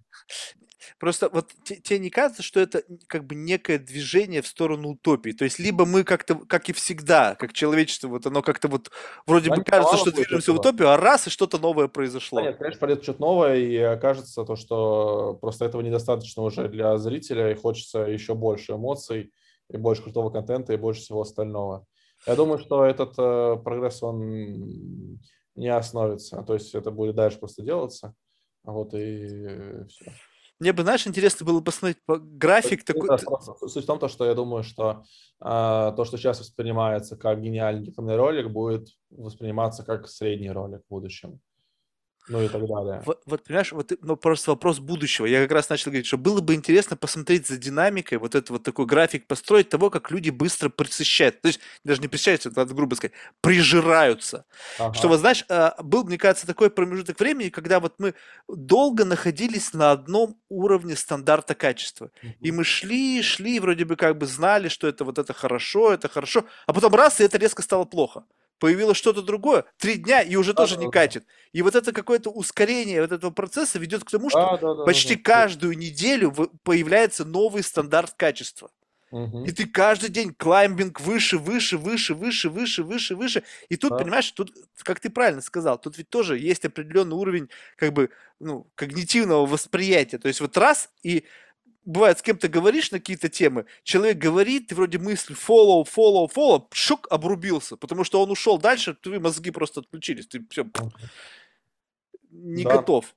A: Просто вот тебе не кажется, что это как бы некое движение в сторону утопии? То есть либо мы как-то, как и всегда, как человечество, вот оно как-то вот вроде да бы кажется, что движемся в утопию, а раз и что-то новое произошло.
B: Да, нет, конечно, придет что-то новое, и окажется то, что просто этого недостаточно уже для зрителя, и хочется еще больше эмоций, и больше крутого контента, и больше всего остального. Я думаю, что этот э, прогресс, он не остановится, то есть это будет дальше просто делаться, вот и все.
A: Мне бы, знаешь, интересно было посмотреть график такой.
B: Суть в том, что я думаю, что э, то, что сейчас воспринимается как гениальный ролик, будет восприниматься как средний ролик в будущем ну и так далее.
A: Вот, вот понимаешь, вот ну, просто вопрос будущего. Я как раз начал говорить, что было бы интересно посмотреть за динамикой, вот этот вот такой график построить того, как люди быстро присыщают. То есть даже не присыщаются, это грубо сказать, прижираются. Ага. Что, вот знаешь, а, был, мне кажется, такой промежуток времени, когда вот мы долго находились на одном уровне стандарта качества. Угу. И мы шли, шли, вроде бы как бы знали, что это вот это хорошо, это хорошо, а потом раз, и это резко стало плохо. Появилось что-то другое, три дня и уже
B: Да,
A: тоже
B: да,
A: не катит. И вот это какое-то ускорение вот этого процесса ведет к тому, что
B: Да, да,
A: почти
B: да.
A: каждую неделю появляется новый стандарт качества.
B: Мгм.
A: И ты каждый день клаймбинг выше, выше, выше, выше, выше, выше, выше. И тут,
B: Да.
A: понимаешь, тут, как ты правильно сказал, тут ведь тоже есть определенный уровень как бы, ну, когнитивного восприятия. То есть вот раз и бывает, с кем-то говоришь на какие-то темы, человек говорит, ты вроде мысли follow, follow, follow, шок, обрубился, потому что он ушел дальше, твои мозги просто отключились, ты все, не
B: Да.
A: готов.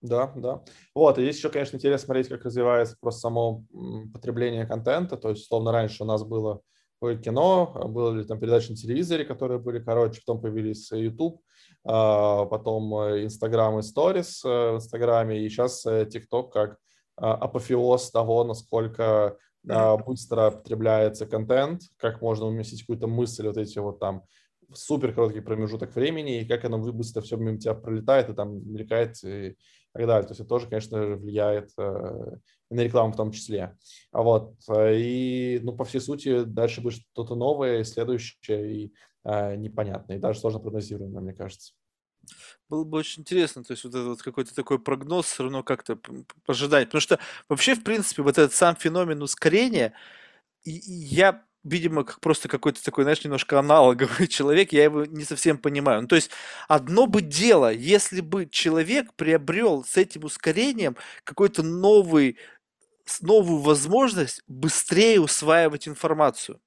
B: Да, да. Вот, и здесь еще, конечно, интересно смотреть, как развивается просто само потребление контента. То есть, условно, раньше у нас было было кино, а, было ли там передачи на телевизоре, которые были короче, потом появились э, YouTube, а, потом э, Instagram и Stories э, в Инстаграме, и сейчас э, TikTok как апофеоз того, насколько а, быстро потребляется контент, как можно уместить какую-то мысль, вот эти вот там в супер короткий промежуток времени, и как оно вы- быстро все мимо тебя пролетает и там мелькает и так далее. То есть это тоже, конечно, влияет э, и на рекламу в том числе. А вот, э, и, ну, по всей сути, дальше будет что-то новое, следующее и э, непонятное, и даже сложно прогнозируемое, мне кажется.
A: Было бы очень интересно, то есть вот этот вот какой-то такой прогноз все равно как-то ожидать. Потому что вообще, в принципе, вот этот сам феномен ускорения, я, видимо, как просто какой-то такой, знаешь, немножко аналоговый человек, я его не совсем понимаю. Ну, то есть одно бы дело, если бы человек приобрел с этим ускорением какой-то новый, новую возможность быстрее усваивать информацию.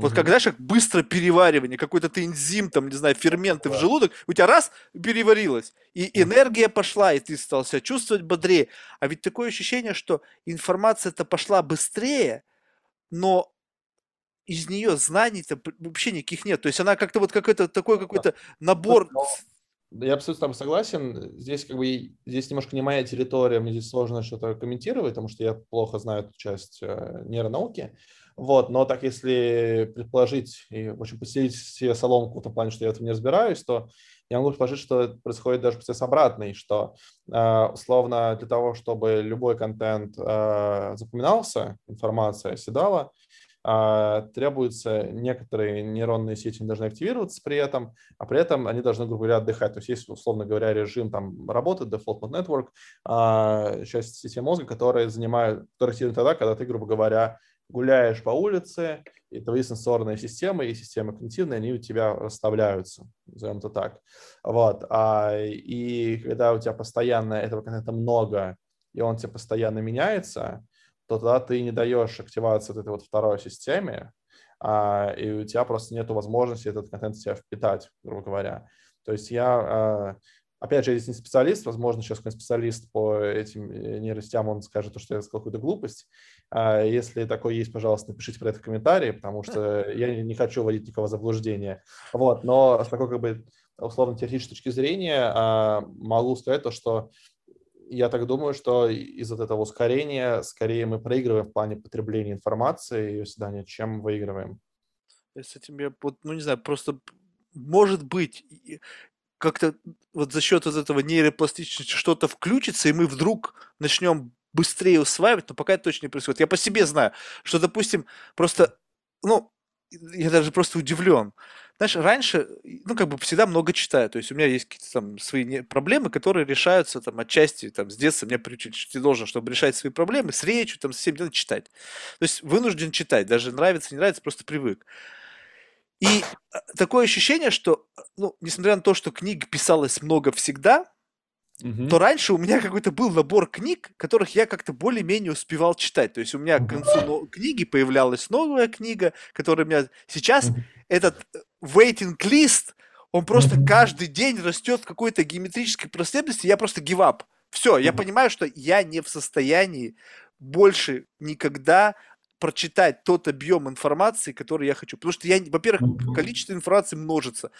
A: Вот как,
B: Мгм.
A: знаешь, как быстро переваривание, какой-то ты энзим, там, не знаю, ферменты в
B: Да.
A: желудок, у тебя раз, переварилось, и
B: Мгм.
A: энергия пошла, и ты стал себя чувствовать бодрее. А ведь такое ощущение, что информация-то пошла быстрее, но из нее знаний-то вообще никаких нет. То есть она как-то вот какой-то такой какой-то набор...
B: Да, Я абсолютно тобой согласен. Здесь как бы здесь немножко не моя территория, мне здесь сложно что-то комментировать, потому что я плохо знаю эту часть э, нейронауки. Вот, но так если предположить и, в общем, поселить себе соломку в том плане, что я в этом не разбираюсь, то я могу предположить, что происходит даже процесс обратный, что э, условно для того, чтобы любой контент э, запоминался, информация оседала, а, требуются некоторые нейронные сети не должны активироваться при этом, а при этом они должны, грубо говоря, отдыхать. То есть есть, условно говоря, режим там работы, default mode network, а, часть системы мозга, которая занимает, которая активна тогда, когда ты, грубо говоря, гуляешь по улице, и твои сенсорные системы и системы когнитивные, они у тебя расставляются, назовем это так. Вот. А, и когда у тебя постоянно этого контента много, и он тебе постоянно меняется, то тогда ты не даешь активации вот этой вот второй системе, а, и у тебя просто нет возможности этот контент в себя впитать, грубо говоря. То есть я, а, опять же, я здесь не специалист, возможно, сейчас какой-нибудь специалист по этим э, нейросетям, он скажет, что я сказал какую-то глупость. А, Если такой есть, пожалуйста, напишите про это в комментарии, потому что я не хочу вводить никого в заблуждение. Вот, но с такой как бы условно-теоретической точки зрения а, могу сказать то, что я так думаю, что из вот этого ускорения скорее мы проигрываем в плане потребления информации и ее седания, чем выигрываем.
A: С этим я, вот, ну не знаю, просто может быть как-то вот за счет вот этого нейропластичности что-то включится, и мы вдруг начнем быстрее усваивать, но пока это точно не происходит. Я по себе знаю, что, допустим, просто, ну, я даже просто удивлен. Знаешь, раньше, ну, как бы всегда много читаю. То есть у меня есть какие-то там свои проблемы, которые решаются там отчасти, там, с детства меня приучили, что ты должен, чтобы решать свои проблемы, с речью, там, со всем делом читать. То есть вынужден читать, даже нравится, не нравится, просто привык. И э, такое ощущение, что, э, ну, несмотря на то, что книг писалось много всегда, то раньше у меня какой-то был набор книг, которых я как-то более-менее успевал читать. То есть у меня к концу книги появлялась новая книга, которая у меня сейчас этот э, waiting list, он просто каждый день растет в какой-то геометрической последовательности, я просто give up. Все, я понимаю, что я не в состоянии больше никогда прочитать тот объем информации, который я хочу. Потому что я, во-первых, количество информации множится.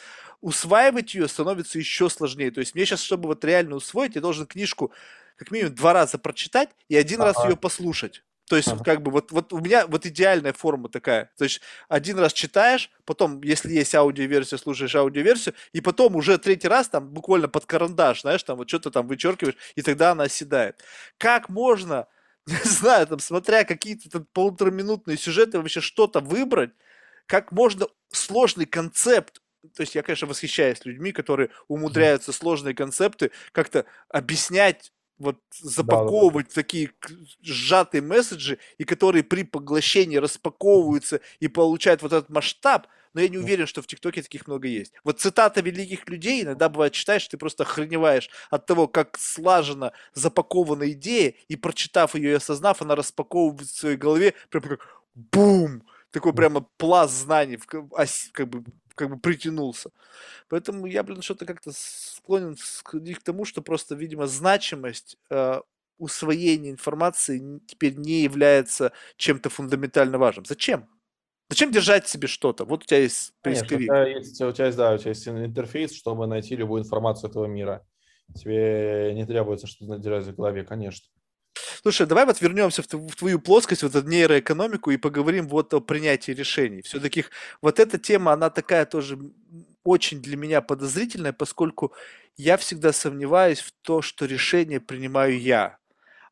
A: Усваивать ее становится еще сложнее. То есть мне сейчас, чтобы вот реально усвоить, я должен книжку как минимум два раза прочитать и один раз
B: Ага.
A: ее послушать. То есть,
B: Ага.
A: как бы, вот, вот у меня вот идеальная форма такая. То есть, один раз читаешь, потом, если есть аудиоверсия, слушаешь аудиоверсию, и потом уже третий раз там буквально под карандаш, знаешь, там вот что-то там вычеркиваешь, и тогда она оседает. Как можно, не знаю, там, смотря какие-то там полутораминутные сюжеты, вообще что-то выбрать, как можно сложный концепт то есть я, конечно, восхищаюсь людьми, которые умудряются сложные концепты как-то объяснять вот запаковывать да, да. такие сжатые месседжи, и которые при поглощении распаковываются и получают вот этот масштаб, но я не уверен, что в ТикТоке таких много есть. Вот цитата великих людей иногда бывает читаешь, ты просто охреневаешь от того, как слаженно запакована идея, и прочитав ее и осознав, она распаковывается в своей голове, прям как бум! Такой прямо пласт знаний, как бы как бы притянулся. Поэтому я, блин, что-то как-то склонен к тому, что просто, видимо, значимость э, усвоения информации теперь не является чем-то фундаментально важным. Зачем? Зачем держать себе что-то? Вот у тебя есть
B: поисковик. Конечно, у тебя есть, у тебя есть, да, у тебя есть интерфейс, чтобы найти любую информацию этого мира. Тебе не требуется что-то держать в голове, конечно.
A: Слушай, давай вот вернемся в, в твою плоскость, вот эту нейроэкономику, и поговорим вот о принятии решений. Все-таки вот эта тема, она такая тоже очень для меня подозрительная, поскольку я всегда сомневаюсь в то, что решение принимаю я,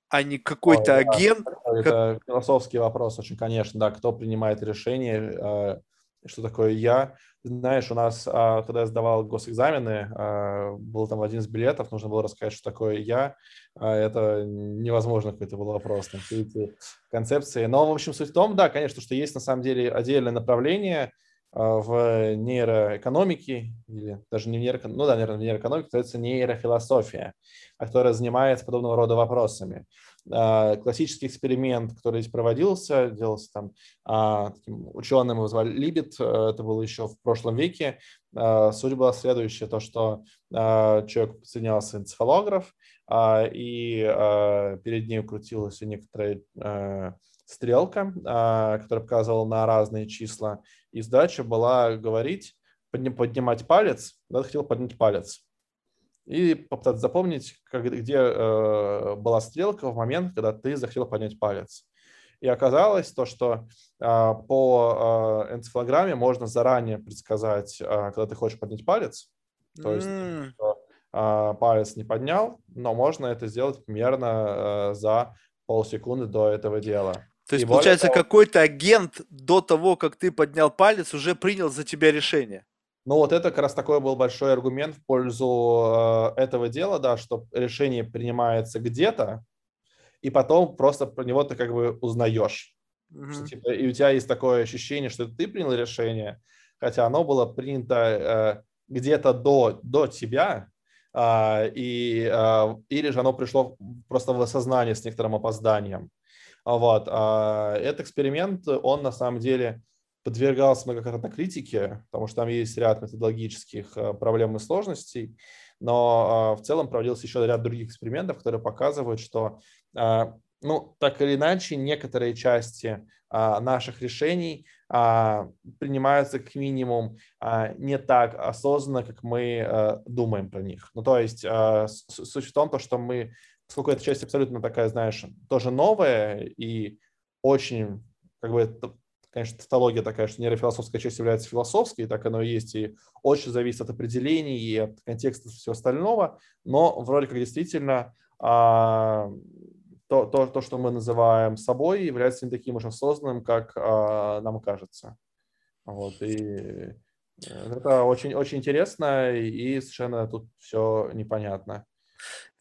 A: а не какой-то Ой, агент.
B: Да, это как... философский вопрос очень, конечно, да, кто принимает решение, а, что такое я. Знаешь, у нас, а, когда я сдавал госэкзамены, а, был там один из билетов, нужно было рассказать, что такое я. Это невозможно какой-то был вопрос, там, все эти концепции. Но, в общем, суть в том, да, конечно, что есть на самом деле отдельное направление в нейроэкономике, или даже не в нейроэкономике, ну да, наверное, в нейроэкономике, называется нейрофилософия, которая занимается подобного рода вопросами. А, классический эксперимент, который здесь проводился, делался там а, таким ученым, его звали Либет, это было еще в прошлом веке. А, суть была следующая, то, что человек подсоединялся энцефалограф, и перед ним крутилась некоторая стрелка, которая показывала на разные числа, и задача была говорить, поднимать палец, да, хотел поднять палец и попытаться запомнить, где э, была стрелка в момент, когда ты захотел поднять палец. И оказалось то, что э, по э, энцефалограмме можно заранее предсказать, когда ты хочешь поднять палец, то есть mm. палец не поднял, но можно это сделать примерно э, за полсекунды до этого дела.
A: То есть, и получается, того, какой-то агент до того, как ты поднял палец, уже принял за тебя решение.
B: Ну вот это как раз такой был большой аргумент в пользу э, этого дела, да, что решение принимается где-то, и потом просто про него ты как бы узнаешь. Mm-hmm. Что, типа, и у тебя есть такое ощущение, что ты принял решение, хотя оно было принято э, где-то до, до тебя, э, и, э, или же оно пришло просто в осознание с некоторым опозданием. Вот. А этот эксперимент, он на самом деле подвергался многократно критике, потому что там есть ряд методологических э, проблем и сложностей, но а, в целом проводился еще ряд других экспериментов, которые показывают, что а, ну, так или иначе, некоторые части а, наших решений принимаются как минимум не так осознанно, как мы думаем про них. Ну, то есть суть в том, то, что мы, поскольку эта часть абсолютно такая, знаешь, тоже новая и очень как бы конечно, тавтология такая, что нейрофилософская часть является философской, так оно и есть, и очень зависит от определений и от контекста всего остального, но вроде как действительно а, то, то, то, что мы называем собой, является не таким уж осознанным, как а, нам кажется. Вот, и э, это очень, очень интересно, и совершенно тут все непонятно.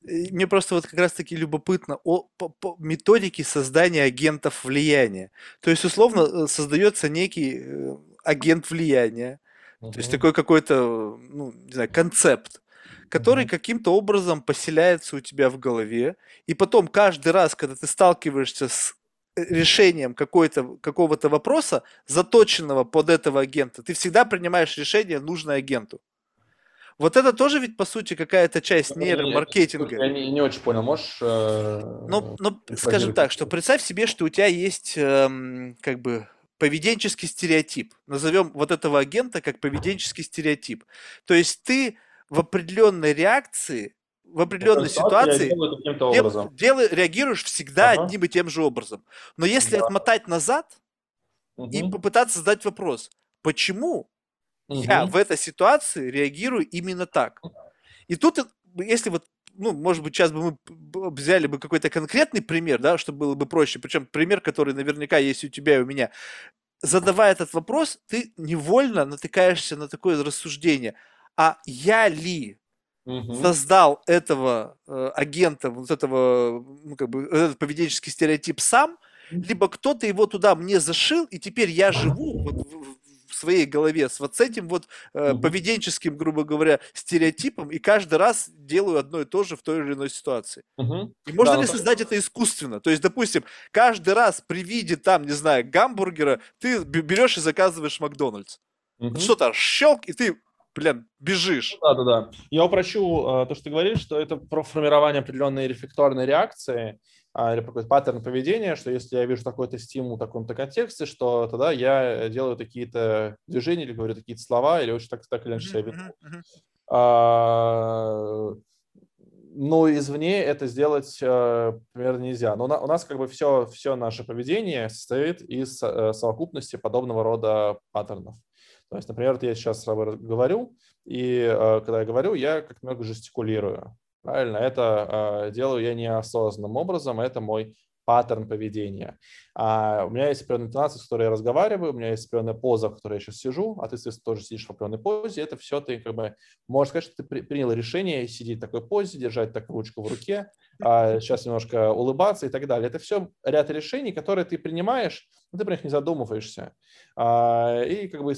A: Мне просто вот как раз-таки любопытно о по, по методике создания агентов влияния. То есть, условно, э, создается некий э, агент влияния, uh-huh. то есть такой какой-то, ну, не знаю, концепт, который uh-huh. каким-то образом поселяется у тебя в голове, и потом каждый раз, когда ты сталкиваешься с э, решением какой-то, какого-то вопроса, заточенного под этого агента, ты всегда принимаешь решение нужное агенту. Вот это тоже ведь, по сути, какая-то часть нейромаркетинга.
B: Я не, не очень понял, можешь... Э,
A: ну, ну скажем так, что представь себе, что у тебя есть эм, как бы поведенческий стереотип. Назовем вот этого агента как поведенческий стереотип. То есть ты в определенной реакции в определенной ситуации дел, дел, реагируешь всегда ага. одним и тем же образом. Но если да. отмотать назад угу. и попытаться задать вопрос, почему Угу. Я в этой ситуации реагирую именно так. И тут, если вот, ну, может быть, сейчас бы мы взяли бы какой-то конкретный пример, да, чтобы было бы проще, причем пример, который наверняка есть у тебя и у меня. задавая этот вопрос, ты невольно натыкаешься на такое рассуждение. А я ли угу. создал этого э, агента, вот этого, ну, как бы, этот поведенческий стереотип сам, либо кто-то его туда мне зашил, и теперь я живу вот в, в своей голове с вот с этим вот э, угу. поведенческим, грубо говоря, стереотипом, и каждый раз делаю одно и то же в той или иной ситуации. Угу. И можно да, ли создать это искусственно? То есть, допустим, каждый раз при виде там, не знаю, гамбургера, ты берешь и заказываешь Макдональдс. Угу. Что-то щелк, и ты блин, бежишь.
B: Да, да, да. Я упрощу э, то, что ты говоришь, что это про формирование определенной рефлекторной реакции или какой-то паттерн поведения, что если я вижу такой-то стимул в таком-то контексте, что тогда я делаю какие-то движения или говорю какие-то слова, или очень так, так или иначе себя веду. А, ну, извне это сделать, э, примерно, нельзя. Но у нас как бы все, все наше поведение состоит из э, совокупности подобного рода паттернов. То есть, например, я сейчас с тобой говорю, и э, когда я говорю, я как много жестикулирую. Правильно, это э, делаю я неосознанным образом, это мой паттерн поведения. А у меня есть определенная интонация, с которой я разговариваю, у меня есть определенная поза, в которой я сейчас сижу, а ты, соответственно, тоже сидишь в определенной позе. Это все ты как бы, можешь сказать, что ты принял решение сидеть в такой позе, держать так ручку в руке, а сейчас немножко улыбаться и так далее. Это все ряд решений, которые ты принимаешь, но ты про них не задумываешься. А, и как бы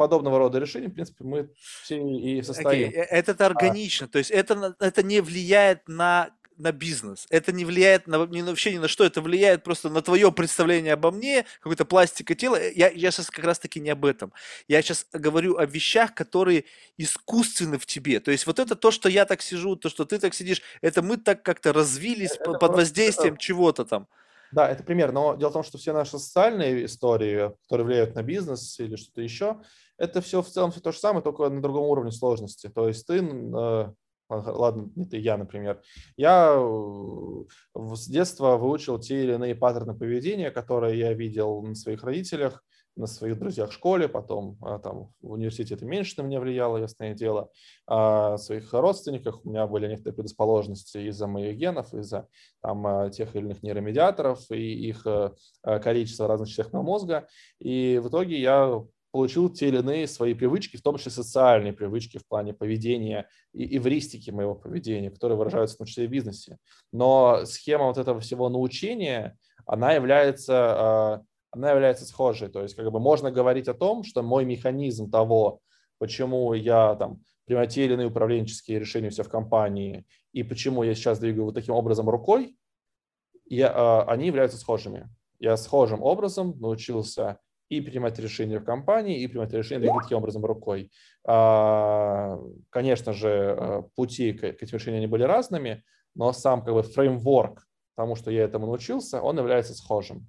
B: подобного рода решения, в принципе, мы все и состоим. Okay. Э,
A: это органично, а. то есть это, это не влияет на на бизнес. Это не влияет на, ни, вообще ни на что, это влияет просто на твое представление обо мне, какой-то пластика тела. Э, я, я сейчас как раз-таки не об этом. Я сейчас говорю о вещах, которые искусственны в тебе. То есть вот это то, что я так сижу, то, что ты так сидишь, это мы так как-то развились это под воздействием это... чего-то там.
B: Да, это пример. Но дело в том, что все наши социальные истории, которые влияют на бизнес или что-то еще, это все в целом все то же самое, только на другом уровне сложности. То есть ты, э, ладно, не ты, я, например, я э, с детства выучил те или иные паттерны поведения, которые я видел на своих родителях, на своих друзьях в школе, потом а, там в университете это меньше на меня влияло, ясное дело. А своих родственниках у меня были некоторые предрасположенности из-за моих генов, из-за там тех или иных нейромедиаторов и их э, количества разных частях мозга. И в итоге я получил те или иные свои привычки, в том числе социальные привычки в плане поведения и эвристики моего поведения, которые выражаются в том числе и в бизнесе. Но схема вот этого всего научения, она является, а, она является схожей. То есть как бы можно говорить о том, что мой механизм того, почему я там принимаю те или иные управленческие решения себя в компании и почему я сейчас двигаю вот таким образом рукой, я, а, они являются схожими. Я схожим образом научился и принимать решения в компании, и принимать решения таким образом рукой. А, конечно же, э, пути к этим решениям они были разными, но сам как бы фреймворк тому, что я этому научился, он является схожим.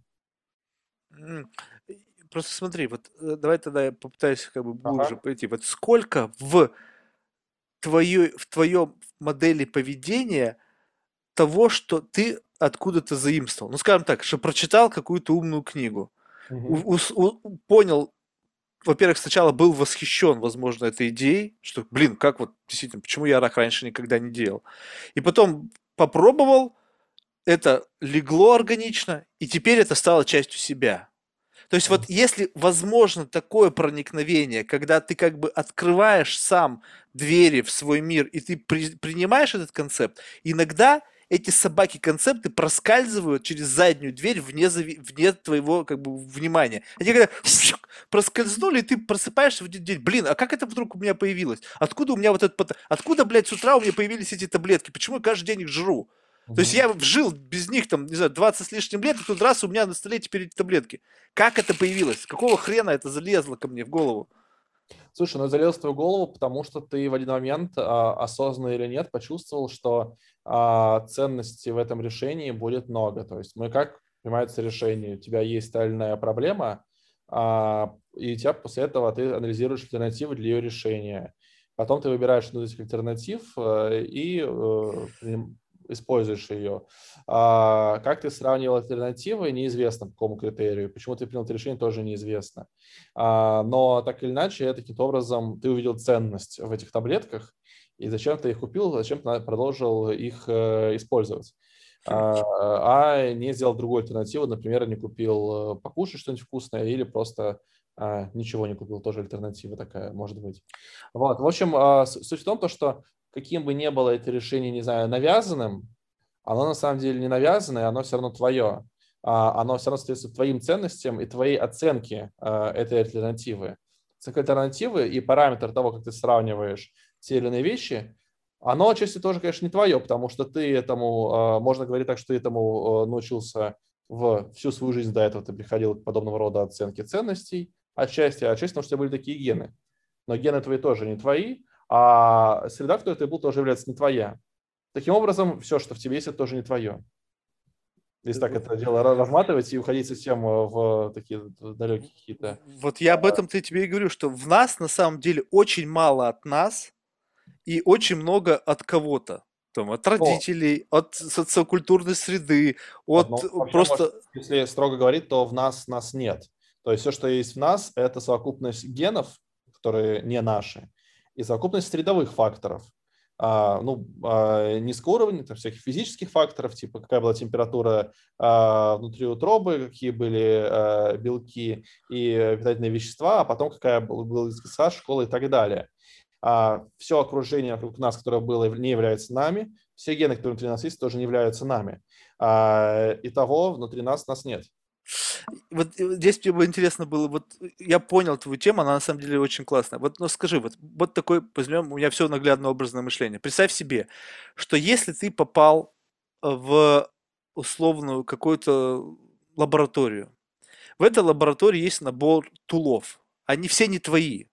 A: Просто смотри, вот э, давай тогда я попытаюсь как бы глубже ага. пойти. Вот сколько в твоей, в твоем модели поведения того, что ты откуда-то заимствовал. Ну, скажем так, что прочитал какую-то умную книгу, у, у, понял, во-первых, сначала был восхищен, возможно, этой идеей, что, блин, как вот действительно, почему я рак раньше никогда не делал. И потом попробовал, это легло органично, и теперь это стало частью себя. То есть вот если возможно такое проникновение, когда ты как бы открываешь сам двери в свой мир, и ты при, принимаешь этот концепт, иногда эти собаки-концепты проскальзывают через заднюю дверь вне, вне твоего как бы внимания. Они когда проскользнули, и ты просыпаешься в один день, блин, а как это вдруг у меня появилось? Откуда у меня вот этот... Откуда, блядь, с утра у меня появились эти таблетки? Почему я каждый день их жру? То есть я жил без них, там, не знаю, 20 с лишним лет, и тут раз у меня на столе теперь эти таблетки. Как это появилось? Какого хрена это залезло ко мне в голову?
B: Слушай, ну залез в твою голову, потому что ты в один момент, а, осознанно или нет, почувствовал, что ценности в этом решении будет много. То есть мы как принимается решение, у тебя есть та проблема, а, и у тебя после этого ты анализируешь альтернативы для ее решения. Потом ты выбираешь одну из этих альтернатив э, и э, используешь ее. А, как ты сравнивал альтернативы, неизвестно по какому критерию. Почему ты принял это решение, тоже неизвестно. А, но так или иначе, таким образом ты увидел ценность в этих таблетках, и зачем ты их купил, зачем ты продолжил их э, использовать. а, а не сделал другую альтернативу, например, не купил э, покушать что-нибудь вкусное или просто а, ничего не купил, тоже альтернатива такая может быть. Вот, в общем, а, суть в том, то, что каким бы ни было это решение, не знаю, навязанным, оно на самом деле не навязанное, оно все равно твое. А, оно все равно соответствует твоим ценностям и твоей оценке а, этой альтернативы. Оценка альтернативы и параметр того, как ты сравниваешь те или иные вещи, оно отчасти тоже, конечно, не твое, потому что ты этому, а, можно говорить так, что ты этому научился в всю свою жизнь до этого, ты приходил к подобного рода оценке ценностей, отчасти, а отчасти, потому что у тебя были такие гены. Но гены твои тоже не твои, а среда, в которой ты был, тоже является не твоя. Таким образом, все, что в тебе есть, это тоже не твое. Если так это дело разматывать и уходить совсем в такие далекие какие-то...
A: Вот я об этом-то тебе и говорю, что в нас на самом деле очень мало от нас и очень много от кого-то. Там, от родителей, О. от социокультурной среды, от
B: ну,
A: просто...
B: Может, если строго говорить, то в нас нас нет. То есть все, что есть в нас, это совокупность генов, которые не наши, и совокупность средовых факторов. А, ну, а, низкого уровня, там, всяких физических факторов, типа какая была температура а, внутри утробы, какие были а, белки и питательные вещества, а потом какая была сад, школа и так далее. А, все окружение вокруг нас, которое было, не является нами, все гены, которые внутри нас есть, тоже не являются нами. А, и того внутри нас нас нет.
A: Вот здесь мне бы интересно было, вот я понял твою тему, она на самом деле очень классная. Вот, ну скажи, вот, вот такой, возьмем, у меня все наглядное образное мышление. Представь себе, что если ты попал в условную какую-то лабораторию, в этой лаборатории есть набор тулов, они все не твои.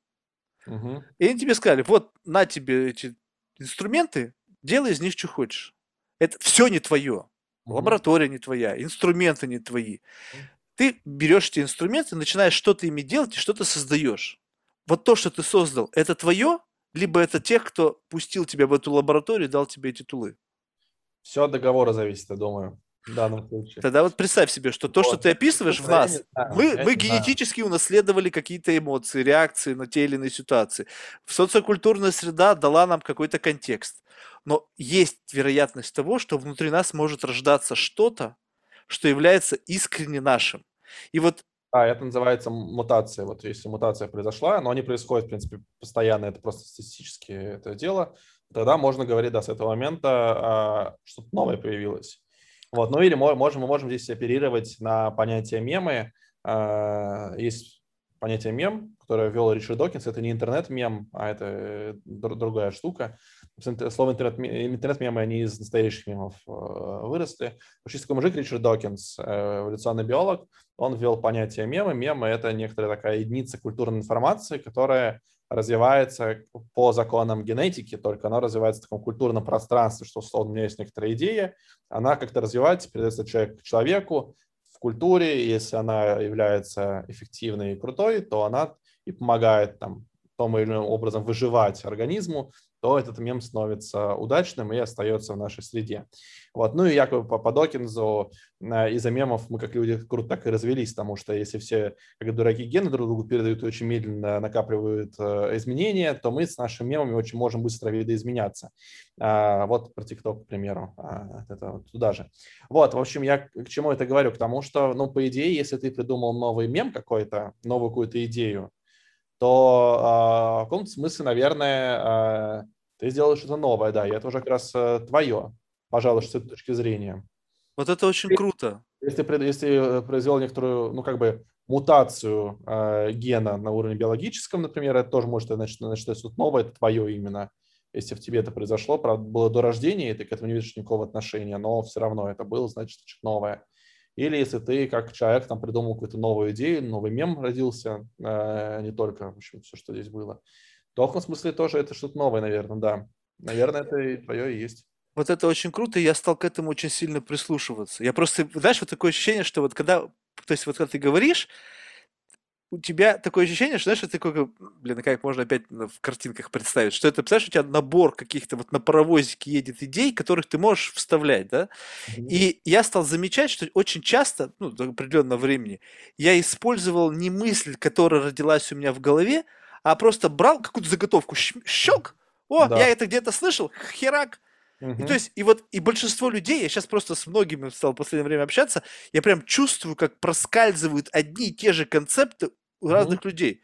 A: Угу. И они тебе сказали, вот на тебе эти инструменты, делай из них что хочешь. Это все не твое. Лаборатория не твоя, инструменты не твои. Ты берешь эти инструменты, начинаешь что-то ими делать и что-то создаешь. Вот то, что ты создал, это твое, либо это тех, кто пустил тебя в эту лабораторию и дал тебе эти тулы.
B: Все от договора зависит, я думаю. В данном
A: случае. Тогда вот представь себе, что то, вот. что ты описываешь в нас, мы, мы генетически унаследовали какие-то эмоции, реакции на те или иные ситуации. Социокультурная среда дала нам какой-то контекст но есть вероятность того, что внутри нас может рождаться что-то, что является искренне нашим. И вот
B: а, это называется мутация. Вот если мутация произошла, но они происходят, в принципе, постоянно, это просто статистически это дело, тогда можно говорить, да, с этого момента а, что-то новое появилось. Вот, ну или можем, мы можем здесь оперировать на понятие мемы. А, есть понятие мем, которое ввел Ричард Докинс. Это не интернет-мем, а это другая штука. Слово интернет-мемы, они из настоящих мемов э, выросли. Есть такой мужик Ричард Докинс, э, эволюционный биолог, он ввел понятие мемы. Мемы — это некоторая такая единица культурной информации, которая развивается по законам генетики, только она развивается в таком культурном пространстве, что, условно, у меня есть некоторая идея, она как-то развивается, передается человек к человеку, в культуре, если она является эффективной и крутой, то она и помогает там том или иным образом выживать организму, то этот мем становится удачным и остается в нашей среде. Вот. Ну и якобы по, по Докинзу э, из-за мемов мы как люди круто так и развелись, потому что если все как дураки гены друг другу передают очень медленно, накапливают э, изменения, то мы с нашими мемами очень можем быстро видоизменяться. А, вот про ТикТок, к примеру, а, это вот туда же. Вот, в общем, я к чему это говорю? К тому, что, ну, по идее, если ты придумал новый мем какой-то, новую какую-то идею, то э, в каком-то смысле, наверное, э, ты сделал что-то новое, да, и это уже как раз э, твое, пожалуй, с этой точки зрения.
A: Вот это очень круто.
B: Если, если произвел некоторую, ну, как бы, мутацию э, гена на уровне биологическом, например, это тоже может значит, значит что-то новое, это твое именно. Если в тебе это произошло, правда, было до рождения, и ты к этому не видишь никакого отношения, но все равно это было, значит, что-то новое. Или если ты как человек там придумал какую-то новую идею, новый мем родился, э, не только, в общем, все, что здесь было. То в том смысле тоже это что-то новое, наверное, да. Наверное, это и твое и есть.
A: Вот это очень круто, и я стал к этому очень сильно прислушиваться. Я просто, знаешь, вот такое ощущение, что вот когда, то есть вот когда ты говоришь, у тебя такое ощущение, что, знаешь, это такое, блин, как можно опять в картинках представить, что это, представляешь, у тебя набор каких-то вот на паровозике едет идей, которых ты можешь вставлять, да? Mm-hmm. И я стал замечать, что очень часто, ну, до определенного времени, я использовал не мысль, которая родилась у меня в голове, а просто брал какую-то заготовку, щелк, о, да. я это где-то слышал, херак, И то есть, и вот, и большинство людей, я сейчас просто с многими стал в последнее время общаться, я прям чувствую, как проскальзывают одни и те же концепты у разных людей.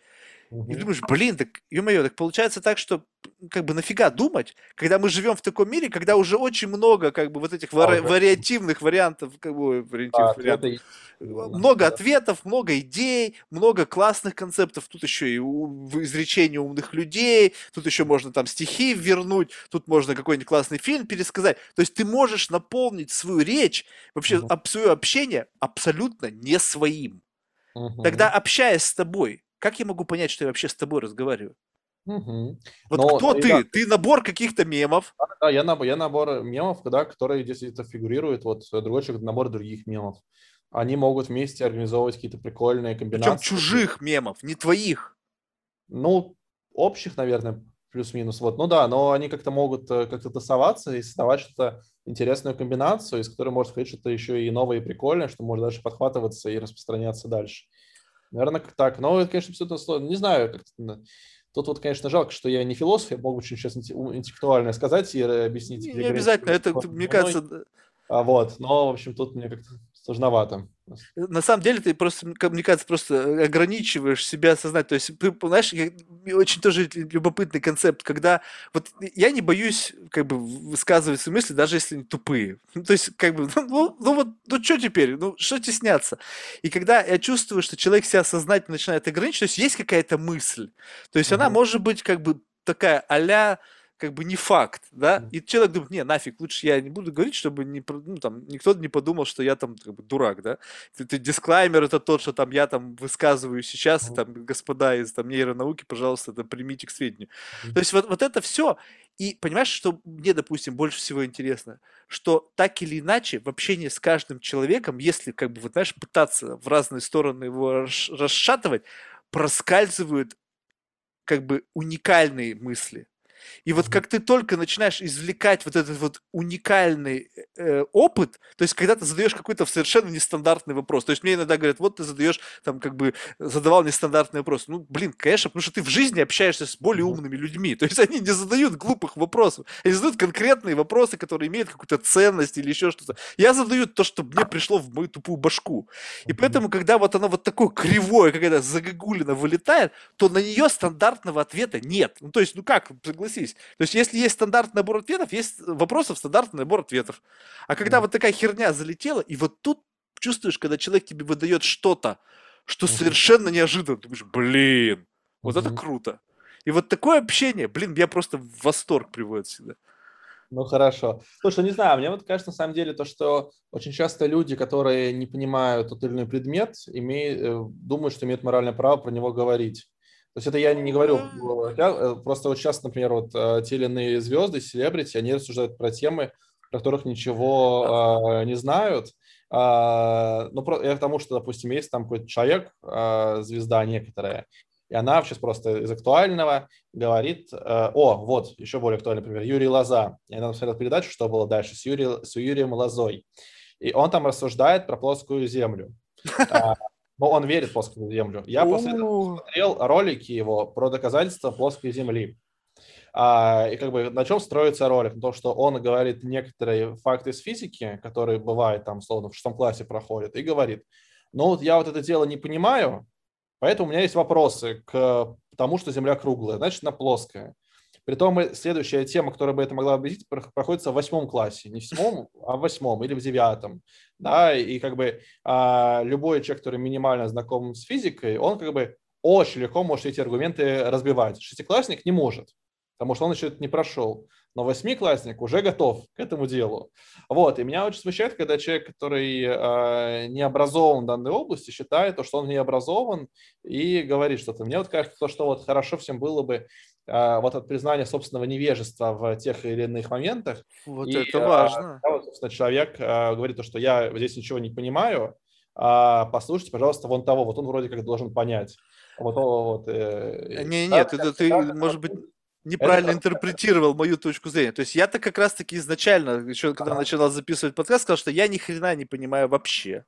A: И думаешь, блин, так, ё-моё, так получается так, что как бы нафига думать, когда мы живем в таком мире, когда уже очень много как бы вот этих вари- вариативных вариантов, как бы вариативных а, вариантов, ответы. много да. ответов, много идей, много классных концептов, тут еще и изречения умных людей, тут еще можно там стихи вернуть, тут можно какой-нибудь классный фильм пересказать, то есть ты можешь наполнить свою речь, вообще угу. свое общение абсолютно не своим. Угу. Тогда общаясь с тобой, как я могу понять, что я вообще с тобой разговариваю? Угу. Вот Но кто ты? Я... Ты набор каких-то мемов.
B: Да, да, я, набор, я набор мемов, да, которые действительно фигурируют. Вот другой человек набор других мемов. Они могут вместе организовывать какие-то прикольные комбинации. Причем
A: чужих мемов, не твоих.
B: Ну, общих, наверное, плюс-минус. Вот, ну да, но они как-то могут э, как-то тасоваться и создавать что-то интересную комбинацию, из которой может сказать что-то еще и новое и прикольное, что может дальше подхватываться и распространяться дальше. Наверное, как так. Но это, конечно, это сложно. Не знаю, как Тут вот, конечно, жалко, что я не философ, я мог бы очень сейчас интеллектуальное сказать и объяснить.
A: Не, не обязательно, это, мне кажется...
B: А вот, но, в общем, тут мне как-то сложновато.
A: На самом деле ты просто, мне кажется, просто ограничиваешь себя сознать. То есть, ты, знаешь, очень тоже любопытный концепт, когда вот я не боюсь как бы высказывать свои мысли, даже если они тупые. Ну, то есть, как бы, ну, ну, вот, ну что теперь? Ну, что стесняться? И когда я чувствую, что человек себя сознательно начинает ограничивать, то есть есть какая-то мысль. То есть, mm-hmm. она может быть как бы такая а как бы не факт, да, и человек думает, не, нафиг, лучше я не буду говорить, чтобы не, ну, там, никто не подумал, что я там как бы, дурак, да. Ты, дисклаймер это тот, что там я там высказываю сейчас, и там, господа из там нейронауки, пожалуйста, это примите к сведению. То есть вот, вот это все, и понимаешь, что мне, допустим, больше всего интересно, что так или иначе в общении с каждым человеком, если, как бы, вот, знаешь, пытаться в разные стороны его расшатывать, проскальзывают как бы уникальные мысли. И вот как ты только начинаешь извлекать вот этот вот уникальный э, опыт, то есть когда ты задаешь какой-то совершенно нестандартный вопрос, то есть мне иногда говорят, вот ты задаешь там как бы задавал нестандартный вопрос, ну блин, конечно, потому что ты в жизни общаешься с более умными людьми, то есть они не задают глупых вопросов, они задают конкретные вопросы, которые имеют какую-то ценность или еще что-то. Я задаю то, что мне пришло в мою тупую башку, и поэтому когда вот оно вот такое кривое, какая-то загогулина вылетает, то на нее стандартного ответа нет. Ну то есть, ну как, согласись, согласись. То есть, если есть стандартный набор ответов, есть вопросов, стандартный набор ответов. А когда mm. вот такая херня залетела, и вот тут чувствуешь, когда человек тебе выдает что-то, что совершенно неожиданно, ты думаешь, блин, вот это круто. И вот такое общение, блин, меня просто в восторг приводит всегда.
B: Ну хорошо. Слушай, не знаю, мне вот кажется на самом деле то, что очень часто люди, которые не понимают тот или иной предмет, имеют, э, думают, что имеют моральное право про него говорить. То есть это я не говорю, я, просто вот сейчас, например, вот э, те или иные звезды, селебрити, они рассуждают про темы, про которых ничего э, не знают. Э, ну, про, я к тому, что, допустим, есть там какой-то человек, э, звезда некоторая, и она сейчас просто из актуального говорит, э, о, вот, еще более актуальный пример, Юрий Лоза. Я надо посмотрел передачу, что было дальше, с, Юри, с Юрием Лозой. И он там рассуждает про плоскую землю. Но он верит в плоскую Землю. Я после этого смотрел ролики его про доказательства плоской Земли. А, и как бы на чем строится ролик? Том, что он говорит некоторые факты из физики, которые бывают там, словно в шестом классе проходят, и говорит, ну вот я вот это дело не понимаю, поэтому у меня есть вопросы к тому, что Земля круглая, значит, она плоская. Притом следующая тема, которая бы это могла объяснить, проходится в восьмом классе. Не в седьмом, а в восьмом или в девятом. Да, и как бы а, любой человек, который минимально знаком с физикой, он как бы очень легко может эти аргументы разбивать. Шестиклассник не может, потому что он еще это не прошел. Но восьмиклассник уже готов к этому делу. Вот. И меня очень смущает, когда человек, который э, не образован в данной области, считает, что он не образован и говорит что-то. Мне вот кажется, что вот хорошо всем было бы вот от признания собственного невежества в тех или иных моментах.
A: Вот и, это важно.
B: Да, вот, собственно, человек говорит, что я здесь ничего не понимаю, а послушайте, пожалуйста, вон того, вот он вроде как должен понять. Вот, вот,
A: э, не, нет, это ты, может быть, неправильно это... интерпретировал мою точку зрения. То есть я-то как раз-таки изначально, еще когда ага. начинал записывать подкаст, сказал, что я ни хрена не понимаю вообще.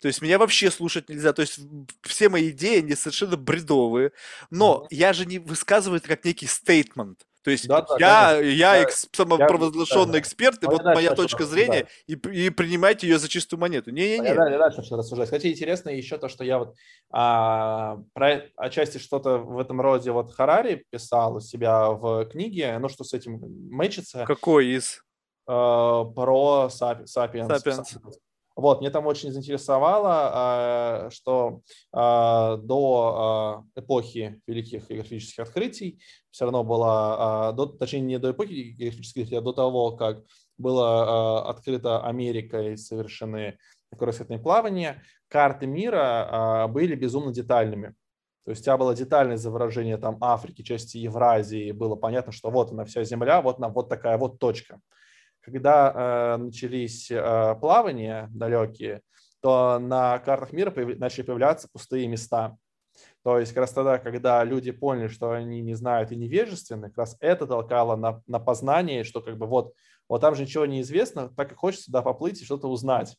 A: То есть меня вообще слушать нельзя. То есть все мои идеи, они совершенно бредовые. Но mm-hmm. я же не высказываю это как некий стейтмент. То есть
B: Да, да,
A: я,
B: конечно.
A: я
B: Я-
A: экс- самопровозглашенный
B: да.
A: эксперт, и вот моя точка зрения, и, и принимайте ее за чистую монету. Не-не-не.
B: Я дальше, начну рассуждать. Кстати, интересно еще то, что я вот а, про отчасти что-то в этом роде вот Харари писал у себя в книге, ну что с этим мэчится,
A: Какой из?
B: а, про Сапи- Сапиенс.
A: Сапиенс.
B: Вот, мне там очень заинтересовало, а, что а, до а, эпохи великих географических открытий все равно была, а, до, точнее не до эпохи географических открытий, а до того, как было а, открыто Америкой, совершены кругосветные плавания, карты мира были безумно детальными. То есть у тебя было детальное изображение там Африки, части Евразии, было понятно, что вот она вся Земля, вот она, вот такая вот точка. Когда э, начались э, плавания далекие, то на картах мира появ- начали появляться пустые места. То есть как раз тогда, когда люди поняли, что они не знают и невежественны, как раз это толкало на, на познание, что как бы вот, вот там же ничего не известно, так и хочется туда поплыть и что-то узнать.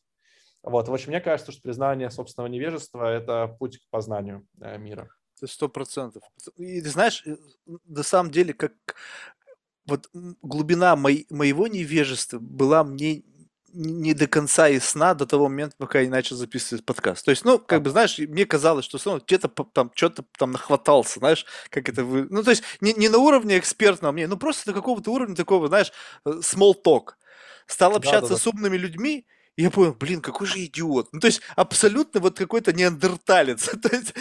B: Вот, в общем, мне кажется, что признание собственного невежества – это путь к познанию э, мира.
A: Сто процентов. И ты знаешь, э, на самом деле, как вот глубина мой- моего невежества была мне не до конца ясна до того момента, пока я не начал записывать подкаст. То есть, ну, как бы, знаешь, и мне казалось, что ну, где-то там что-то там нахватался, знаешь, как это вы... Ну, то есть, не, не на уровне экспертного мне, ну, просто до какого-то уровня такого, знаешь, э, small talk. Стал общаться
B: Да-да-да.
A: с умными людьми, и я понял, блин, какой же идиот. Ну, то есть, абсолютно вот какой-то неандерталец. То есть,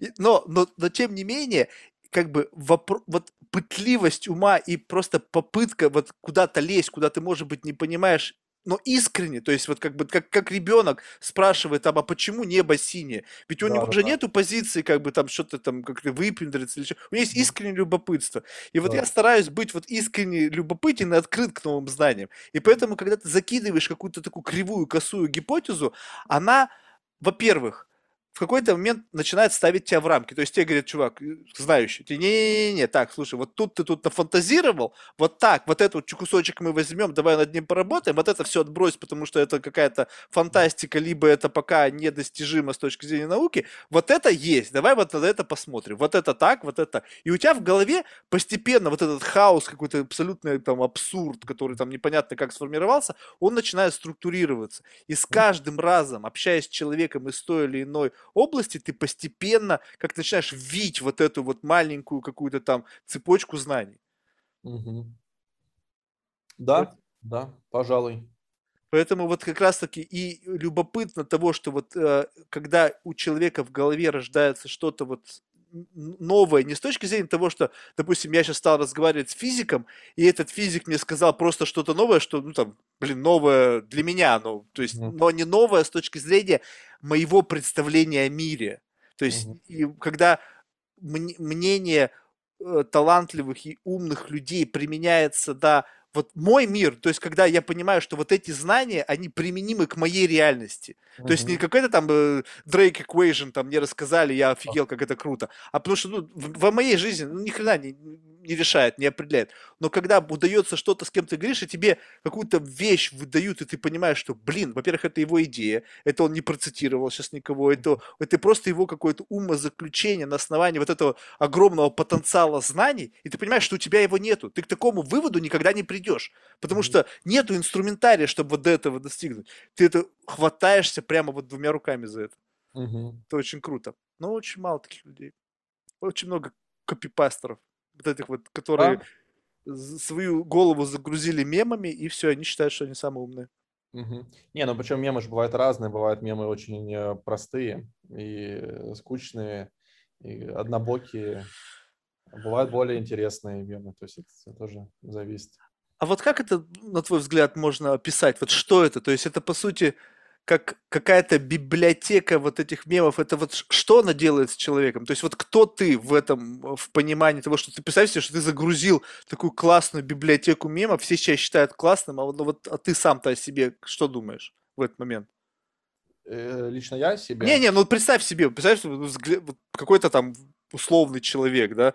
A: и- но, но, но, тем не менее, как бы вопро- вот пытливость ума и просто попытка вот куда-то лезть, куда ты, может быть, не понимаешь, но искренне, то есть вот как бы как, как ребенок спрашивает там, а почему небо синее? Ведь у
B: Да,
A: него
B: да,
A: же
B: да.
A: нету позиции как бы там что-то там как-то выпендриться или что. У него есть искреннее любопытство. И вот
B: Да.
A: я стараюсь быть вот искренне любопытен и открыт к новым знаниям. И поэтому, когда ты закидываешь какую-то такую кривую, косую гипотезу, она, во-первых, в какой-то момент начинает ставить тебя в рамки. То есть тебе говорят, чувак, э, знающий, ты не-не-не, так, слушай, вот тут ты тут нафантазировал, вот так, вот этот вот кусочек мы возьмем, давай над ним поработаем, вот это все отбрось, потому что это какая-то фантастика, либо это пока недостижимо с точки зрения науки, вот это есть, давай вот на это посмотрим, вот это так, вот это. И у тебя в голове постепенно вот этот хаос, какой-то абсолютный там абсурд, который там непонятно как сформировался, он начинает структурироваться. И с каждым разом, общаясь с человеком из той или иной области, ты постепенно как начинаешь видеть вот эту вот маленькую какую-то там цепочку знаний.
B: Мгм. Да, да, пожалуй.
A: Поэтому вот как раз-таки и любопытно того, что вот э, когда у человека в голове рождается что-то вот новое, не с точки зрения того, что, допустим, я сейчас стал разговаривать с физиком, и этот физик мне сказал просто что-то новое, что, ну там, блин, новое для меня, ну, то есть, но не новое с точки зрения моего представления о мире. То есть,
B: Мгм.
A: и когда мн- мнение э, талантливых и умных людей применяется, да, вот мой мир, то есть когда я понимаю, что вот эти знания, они применимы к моей реальности. То есть не какой-то там э, Drake Equation там мне рассказали, я офигел, как это круто, а потому что ну, в, во моей жизни ну, ни хрена не, не решает, не определяет. Но когда удается что-то с кем ты говоришь, и тебе какую-то вещь выдают, и ты понимаешь, что, блин, во-первых, это его идея, это он не процитировал сейчас никого, это, это просто его какое-то умозаключение на основании вот этого огромного потенциала знаний, и ты понимаешь, что у тебя его нету. Ты к такому выводу никогда не придешь, потому что нету инструментария, чтобы вот до этого достигнуть. Ты это хватаешься прямо вот двумя руками за это.
B: Мгм.
A: Это очень круто. Но очень мало таких людей. Очень много копипастеров, вот этих вот, которые з- свою голову загрузили мемами, и все, они считают, что они самые умные.
B: Мгм. Не, ну причем мемы же бывают разные, бывают мемы очень э, простые и э, скучные, и однобокие. Бывают более интересные мемы, то есть это тоже зависит.
A: А вот как это, на твой взгляд, можно описать? Вот что это? То есть это, по сути, как какая-то библиотека вот этих мемов. Это вот что она делает с человеком? То есть вот кто ты в этом, э, в понимании того, что ты представь себе, что ты загрузил такую классную библиотеку мемов, все сейчас считают классным, а вот, вот а ты сам-то о себе что думаешь в этот момент?
B: Э, Лично я себе...
A: Не-не, ну представь себе, представь, какой-то там условный человек, да,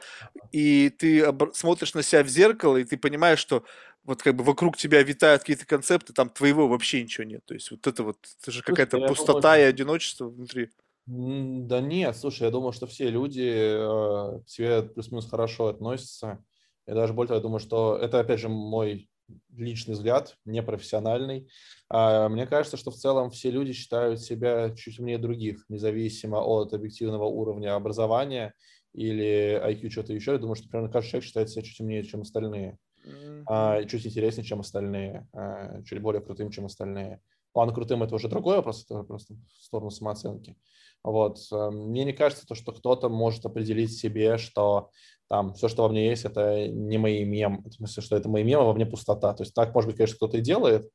A: и ты смотришь на себя в зеркало, и ты понимаешь, что вот как бы вокруг тебя витают какие-то концепты, там твоего вообще ничего нет. То есть вот это вот, это же
B: Слушай,
A: какая-то
B: думаю,
A: пустота и одиночество внутри.
B: Да нет, слушай, я думаю, что все люди э, к себе плюс-минус хорошо относятся. Я даже более того, я думаю, что это, опять же, мой личный взгляд, непрофессиональный. А, мне кажется, что в целом все люди считают себя чуть умнее других, независимо от объективного уровня образования или IQ, что-то еще. Я думаю, что примерно каждый человек считает себя чуть умнее, чем остальные, mm-hmm. чуть интереснее, чем остальные, а, чуть более крутым, чем остальные. Ладно, крутым это уже другой вопрос, это просто в сторону самооценки. Вот. Мне не кажется, то, что кто-то может определить себе, что там все, что во мне есть, это не мои мем, в смысле, что это мои мемы, а во мне пустота. То есть так, может быть, конечно, кто-то и делает,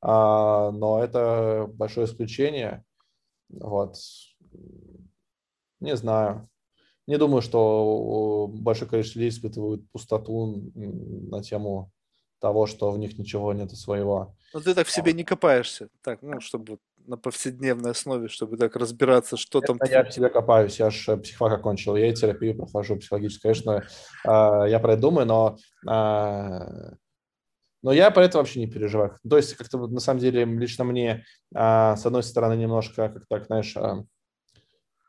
B: а, но это большое исключение. Вот. Не знаю. Не думаю, что большое количество людей испытывают пустоту на тему того, что в них ничего нет своего.
A: Но ты так в себе не копаешься, так, ну, чтобы на повседневной основе, чтобы так разбираться, что
B: Это
A: там.
B: Я в себе копаюсь, я же психфак окончил, я и терапию прохожу психологическую. Конечно, а, я про это думаю, но а, но я про это вообще не переживаю. То есть, как-то на самом деле, лично мне, а, с одной стороны, немножко, как так, знаешь,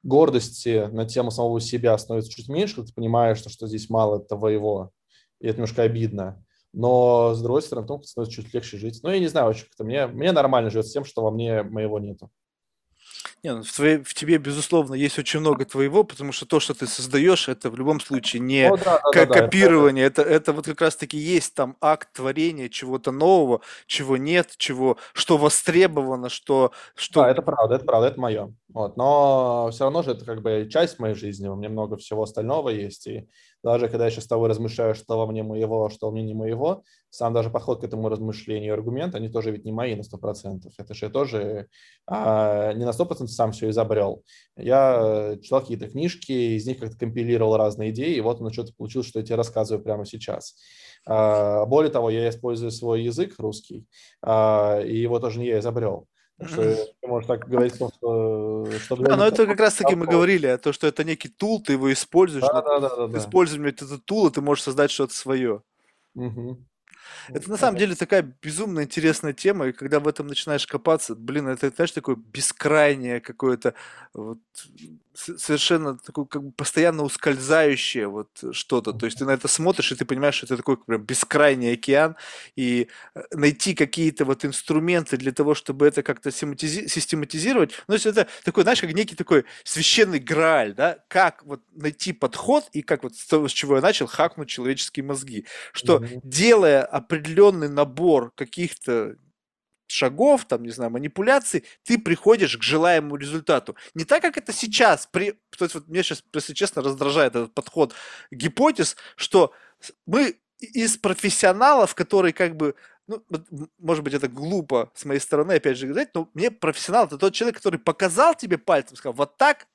B: гордости на тему самого себя становится чуть меньше, когда ты понимаешь, что, что здесь мало твоего, и это немножко обидно но с другой стороны, том, становится чуть легче жить. Ну, я не знаю, очень как-то мне, мне нормально живет с тем, что во мне моего нету.
A: Не, ну, в, твоей, в тебе, безусловно, есть очень много твоего, потому что то, что ты создаешь, это в любом случае не О, да, да, да, копирование, это, это, это вот как раз-таки есть там акт творения чего-то нового, чего нет, чего, что востребовано, что... что...
B: Да, это правда, это правда, это мое. Вот, но все равно же это как бы часть моей жизни, у меня много всего остального есть, и даже когда я сейчас с тобой размышляю, что во мне моего, что во мне не моего, сам даже подход к этому размышлению, аргумент, они тоже ведь не мои на 100%. Это же я тоже а, не на 100% сам все изобрел. Я читал какие-то книжки, из них как-то компилировал разные идеи, и вот оно что-то получилось, что я тебе рассказываю прямо сейчас. А, более того, я использую свой язык русский, а, и его тоже не я изобрел. Что ты можешь так говорить, что...
A: что да, но это как раз-таки мы говорили, о том, что это некий тул, ты его используешь. Да, да, да, да, используем этот тул, и ты можешь создать что-то свое. Угу. Это на самом деле такая безумно интересная тема, и когда в этом начинаешь копаться, блин, это, знаешь, такое бескрайнее какое-то вот, совершенно такое как бы постоянно ускользающее вот что-то. То есть ты на это смотришь, и ты понимаешь, что это такой прям бескрайний океан, и э, найти какие-то вот инструменты для того, чтобы это как-то систематизировать, ну, то есть это такой, знаешь, как некий такой священный грааль, да, как вот найти подход, и как вот с того, с чего я начал, хакнуть человеческие мозги, что mm-hmm. делая определенный набор каких-то шагов, там, не знаю, манипуляций, ты приходишь к желаемому результату. Не так, как это сейчас. При... То есть вот мне сейчас, если честно, раздражает этот подход гипотез, что мы из профессионалов, которые как бы ну, может быть, это глупо с моей стороны, опять же, говорить, но мне профессионал это тот человек, который показал тебе пальцем, сказал, вот так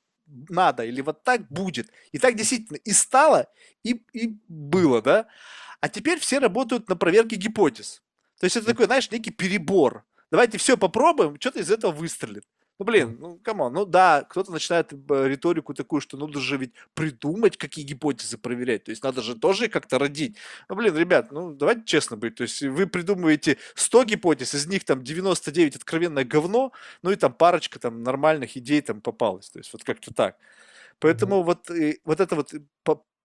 A: надо или вот так будет. И так действительно и стало, и, и было, да. А теперь все работают на проверке гипотез. То есть это такой, знаешь, некий перебор. Давайте все попробуем, что-то из этого выстрелит. Ну, блин, ну, come on, ну да, кто-то начинает э, риторику такую, что нужно же ведь придумать, какие гипотезы проверять, то есть надо же тоже как-то родить. Ну, блин, ребят, ну, давайте честно быть, то есть вы придумываете 100 гипотез, из них там 99 откровенное говно, ну и там парочка там нормальных идей там попалась, то есть вот как-то так. Поэтому mm-hmm. вот, и, вот это вот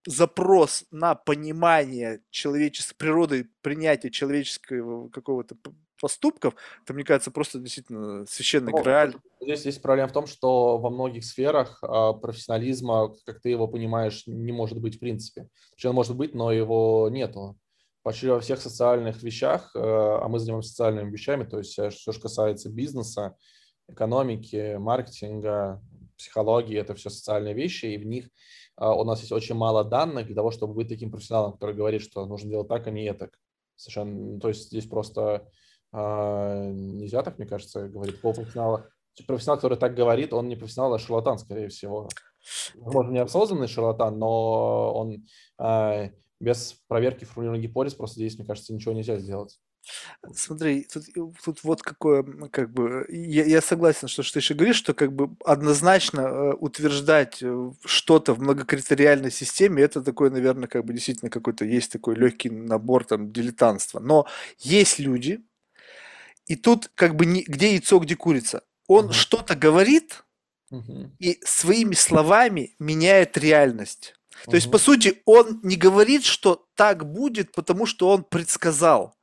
A: запрос на понимание человеческой природы, принятие человеческого какого-то поступков, это, мне кажется, просто действительно священный ну, грааль.
B: Здесь есть проблема в том, что во многих сферах э, профессионализма, как ты его понимаешь, не может быть в принципе. Точнее, он может быть, но его нету. Почти во всех социальных вещах, э, а мы занимаемся социальными вещами, то есть все, что касается бизнеса, экономики, маркетинга, психологии, это все социальные вещи, и в них а, у нас есть очень мало данных для того, чтобы быть таким профессионалом, который говорит, что нужно делать так, а не так. Совершенно, то есть здесь просто э, нельзя так, мне кажется, говорить полпрофессионала. Профессионал, который так говорит, он не профессионал, а шарлатан, скорее всего. Возможно, неосознанный шарлатан, но он э, без проверки формулирования гипотез просто здесь, мне кажется, ничего нельзя сделать.
A: Смотри, тут, тут вот какое, как бы, я, я согласен, что, что ты еще говоришь, что как бы однозначно э, утверждать э, что-то в многокритериальной системе, это такой, наверное, как бы действительно какой-то есть такой легкий набор там дилетантства. Но есть люди, и тут как бы не, где яйцо, где курица. Он угу. что-то говорит угу. и своими словами меняет реальность. То есть, по сути, он не говорит, что так будет, потому что он предсказал.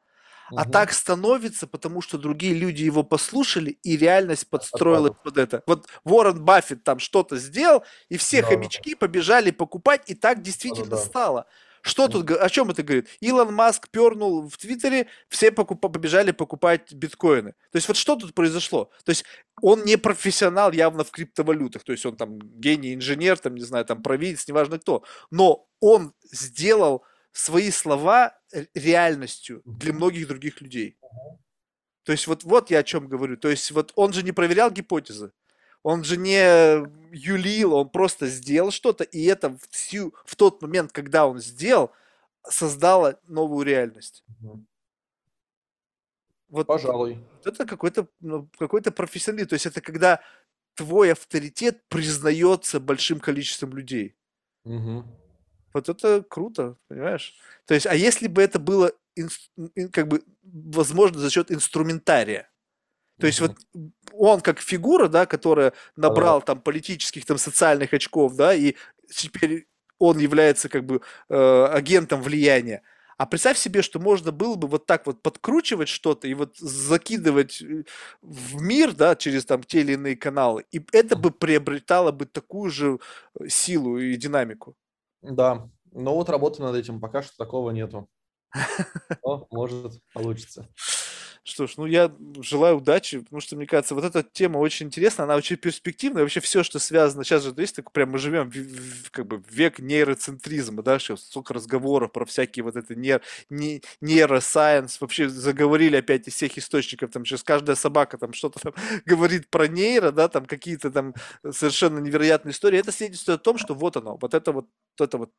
A: А так становится, потому что другие люди его послушали, и реальность подстроилась под это. Вот Уоррен Баффет там что-то сделал, и все да. хомячки побежали покупать, и так действительно да, да. стало. Что тут, о чем это говорит? Илон Маск пернул в Твиттере, все покуп, побежали покупать биткоины. То есть вот что тут произошло? То есть он не профессионал явно в криптовалютах, то есть он там гений, инженер, там, не знаю, там провидец, неважно кто, но он сделал свои слова реальностью для многих других людей. То есть вот, вот я о чем говорю. То есть вот он же не проверял гипотезы. Он же не юлил, он просто сделал что-то, и это в, всю, в тот момент, когда он сделал, создало новую реальность.
B: Вот, Пожалуй.
A: Это какой-то ну, какой-то профессионализм. То есть это когда твой авторитет признается большим количеством людей.
B: Угу.
A: Вот это круто, понимаешь? То есть, а если бы это было как бы возможно за счет инструментария? То есть вот он как фигура, да, которая набрал там политических, там социальных очков, да, и теперь он является как бы э, агентом влияния. А представь себе, что можно было бы вот так вот подкручивать что-то и вот закидывать э, в мир, да, через там те или иные каналы, и это бы приобретало бы такую же э, силу и динамику.
B: Да, но вот работы над этим пока что такого нету. Но, может, получится.
A: Что ж, ну я желаю удачи, потому что, мне кажется, вот эта тема очень интересна, она очень перспективная. Вообще все, что связано, сейчас же, есть такой, прям мы живем в, в, как бы век нейроцентризма, да, сейчас столько разговоров про всякие вот это нейро, не, нейросайенс, вообще заговорили опять из всех источников, там сейчас каждая собака там что-то там говорит про нейро, да, там какие-то там совершенно невероятные истории. Это свидетельствует о том, что вот оно, вот это вот, вот это вот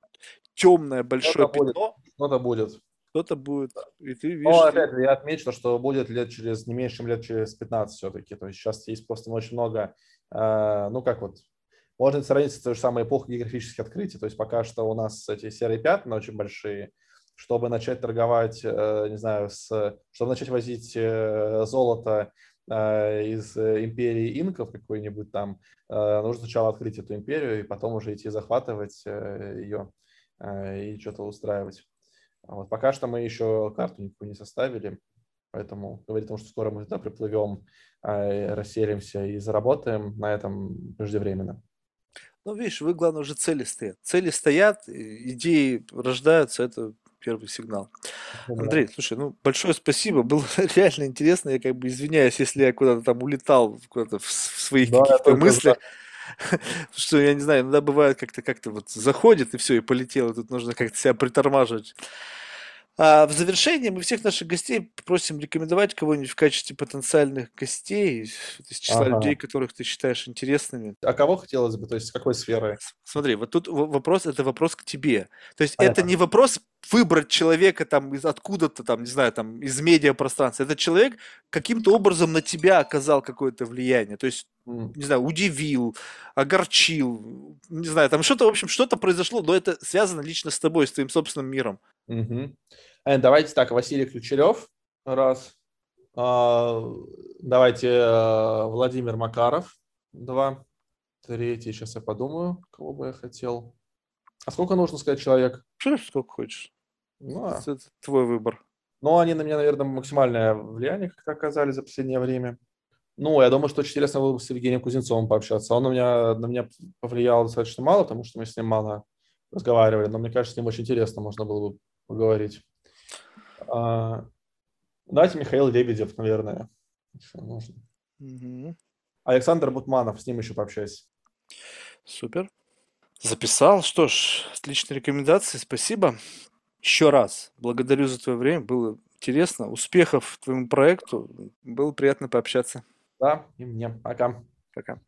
A: темное большое
B: что пятно. Что-то будет
A: кто-то будет, и ты
B: видишь... Ну, опять же, я отмечу, что будет лет через, не меньше, чем лет через 15 все-таки. То есть сейчас есть просто очень много, э, ну, как вот, можно сравнить с той же самой эпохой географических открытий. То есть пока что у нас эти серые пятна очень большие, чтобы начать торговать, э, не знаю, с, чтобы начать возить э, золото э, из империи инков какой-нибудь там, э, нужно сначала открыть эту империю и потом уже идти захватывать э, ее и что-то устраивать. А вот пока что мы еще карту никакую не составили, поэтому говорить о том, что скоро мы туда приплывем, а, расселимся и заработаем, на этом преждевременно.
A: Ну, видишь, вы, главное, уже цели стоят. Цели стоят, идеи рождаются, это первый сигнал. Андрей, слушай, ну, большое спасибо, было реально интересно, я как бы извиняюсь, если я куда-то там улетал, куда-то в, своих да, каких-то мыслях. Что, я не знаю, иногда бывает как-то как-то вот заходит и все, и полетело. Тут нужно как-то себя притормаживать. А в завершении мы всех наших гостей просим рекомендовать кого-нибудь в качестве потенциальных гостей из числа ага. людей, которых ты считаешь интересными.
B: А кого хотелось бы, то есть с какой сферы?
A: Смотри, вот тут вопрос, это вопрос к тебе. То есть Понятно. это не вопрос выбрать человека там из откуда-то там, не знаю, там из медиапространства. Этот человек каким-то образом на тебя оказал какое-то влияние. То есть, mm. не знаю, удивил, огорчил, не знаю, там что-то, в общем, что-то произошло, но это связано лично с тобой, с твоим собственным миром.
B: Угу. Давайте так, Василий Ключерев, раз. А, давайте э, Владимир Макаров, два. Третий, сейчас я подумаю, кого бы я хотел. А сколько нужно сказать человек?
A: Сколько хочешь. Ну, а. Это твой выбор.
B: Ну, они на меня, наверное, максимальное влияние как-то оказали за последнее время. Ну, я думаю, что очень интересно было бы с Евгением Кузнецовым пообщаться. Он на меня, на меня повлиял достаточно мало, потому что мы с ним мало разговаривали, но мне кажется, с ним очень интересно можно было бы поговорить. А, давайте Михаил Лебедев, наверное, нужно. Угу. Александр Бутманов, с ним еще пообщаюсь.
A: Супер. Записал. Что ж, отличные рекомендации, спасибо. Еще раз благодарю за твое время, было интересно. Успехов твоему проекту, было приятно пообщаться.
B: Да, и мне. Пока.
A: Пока.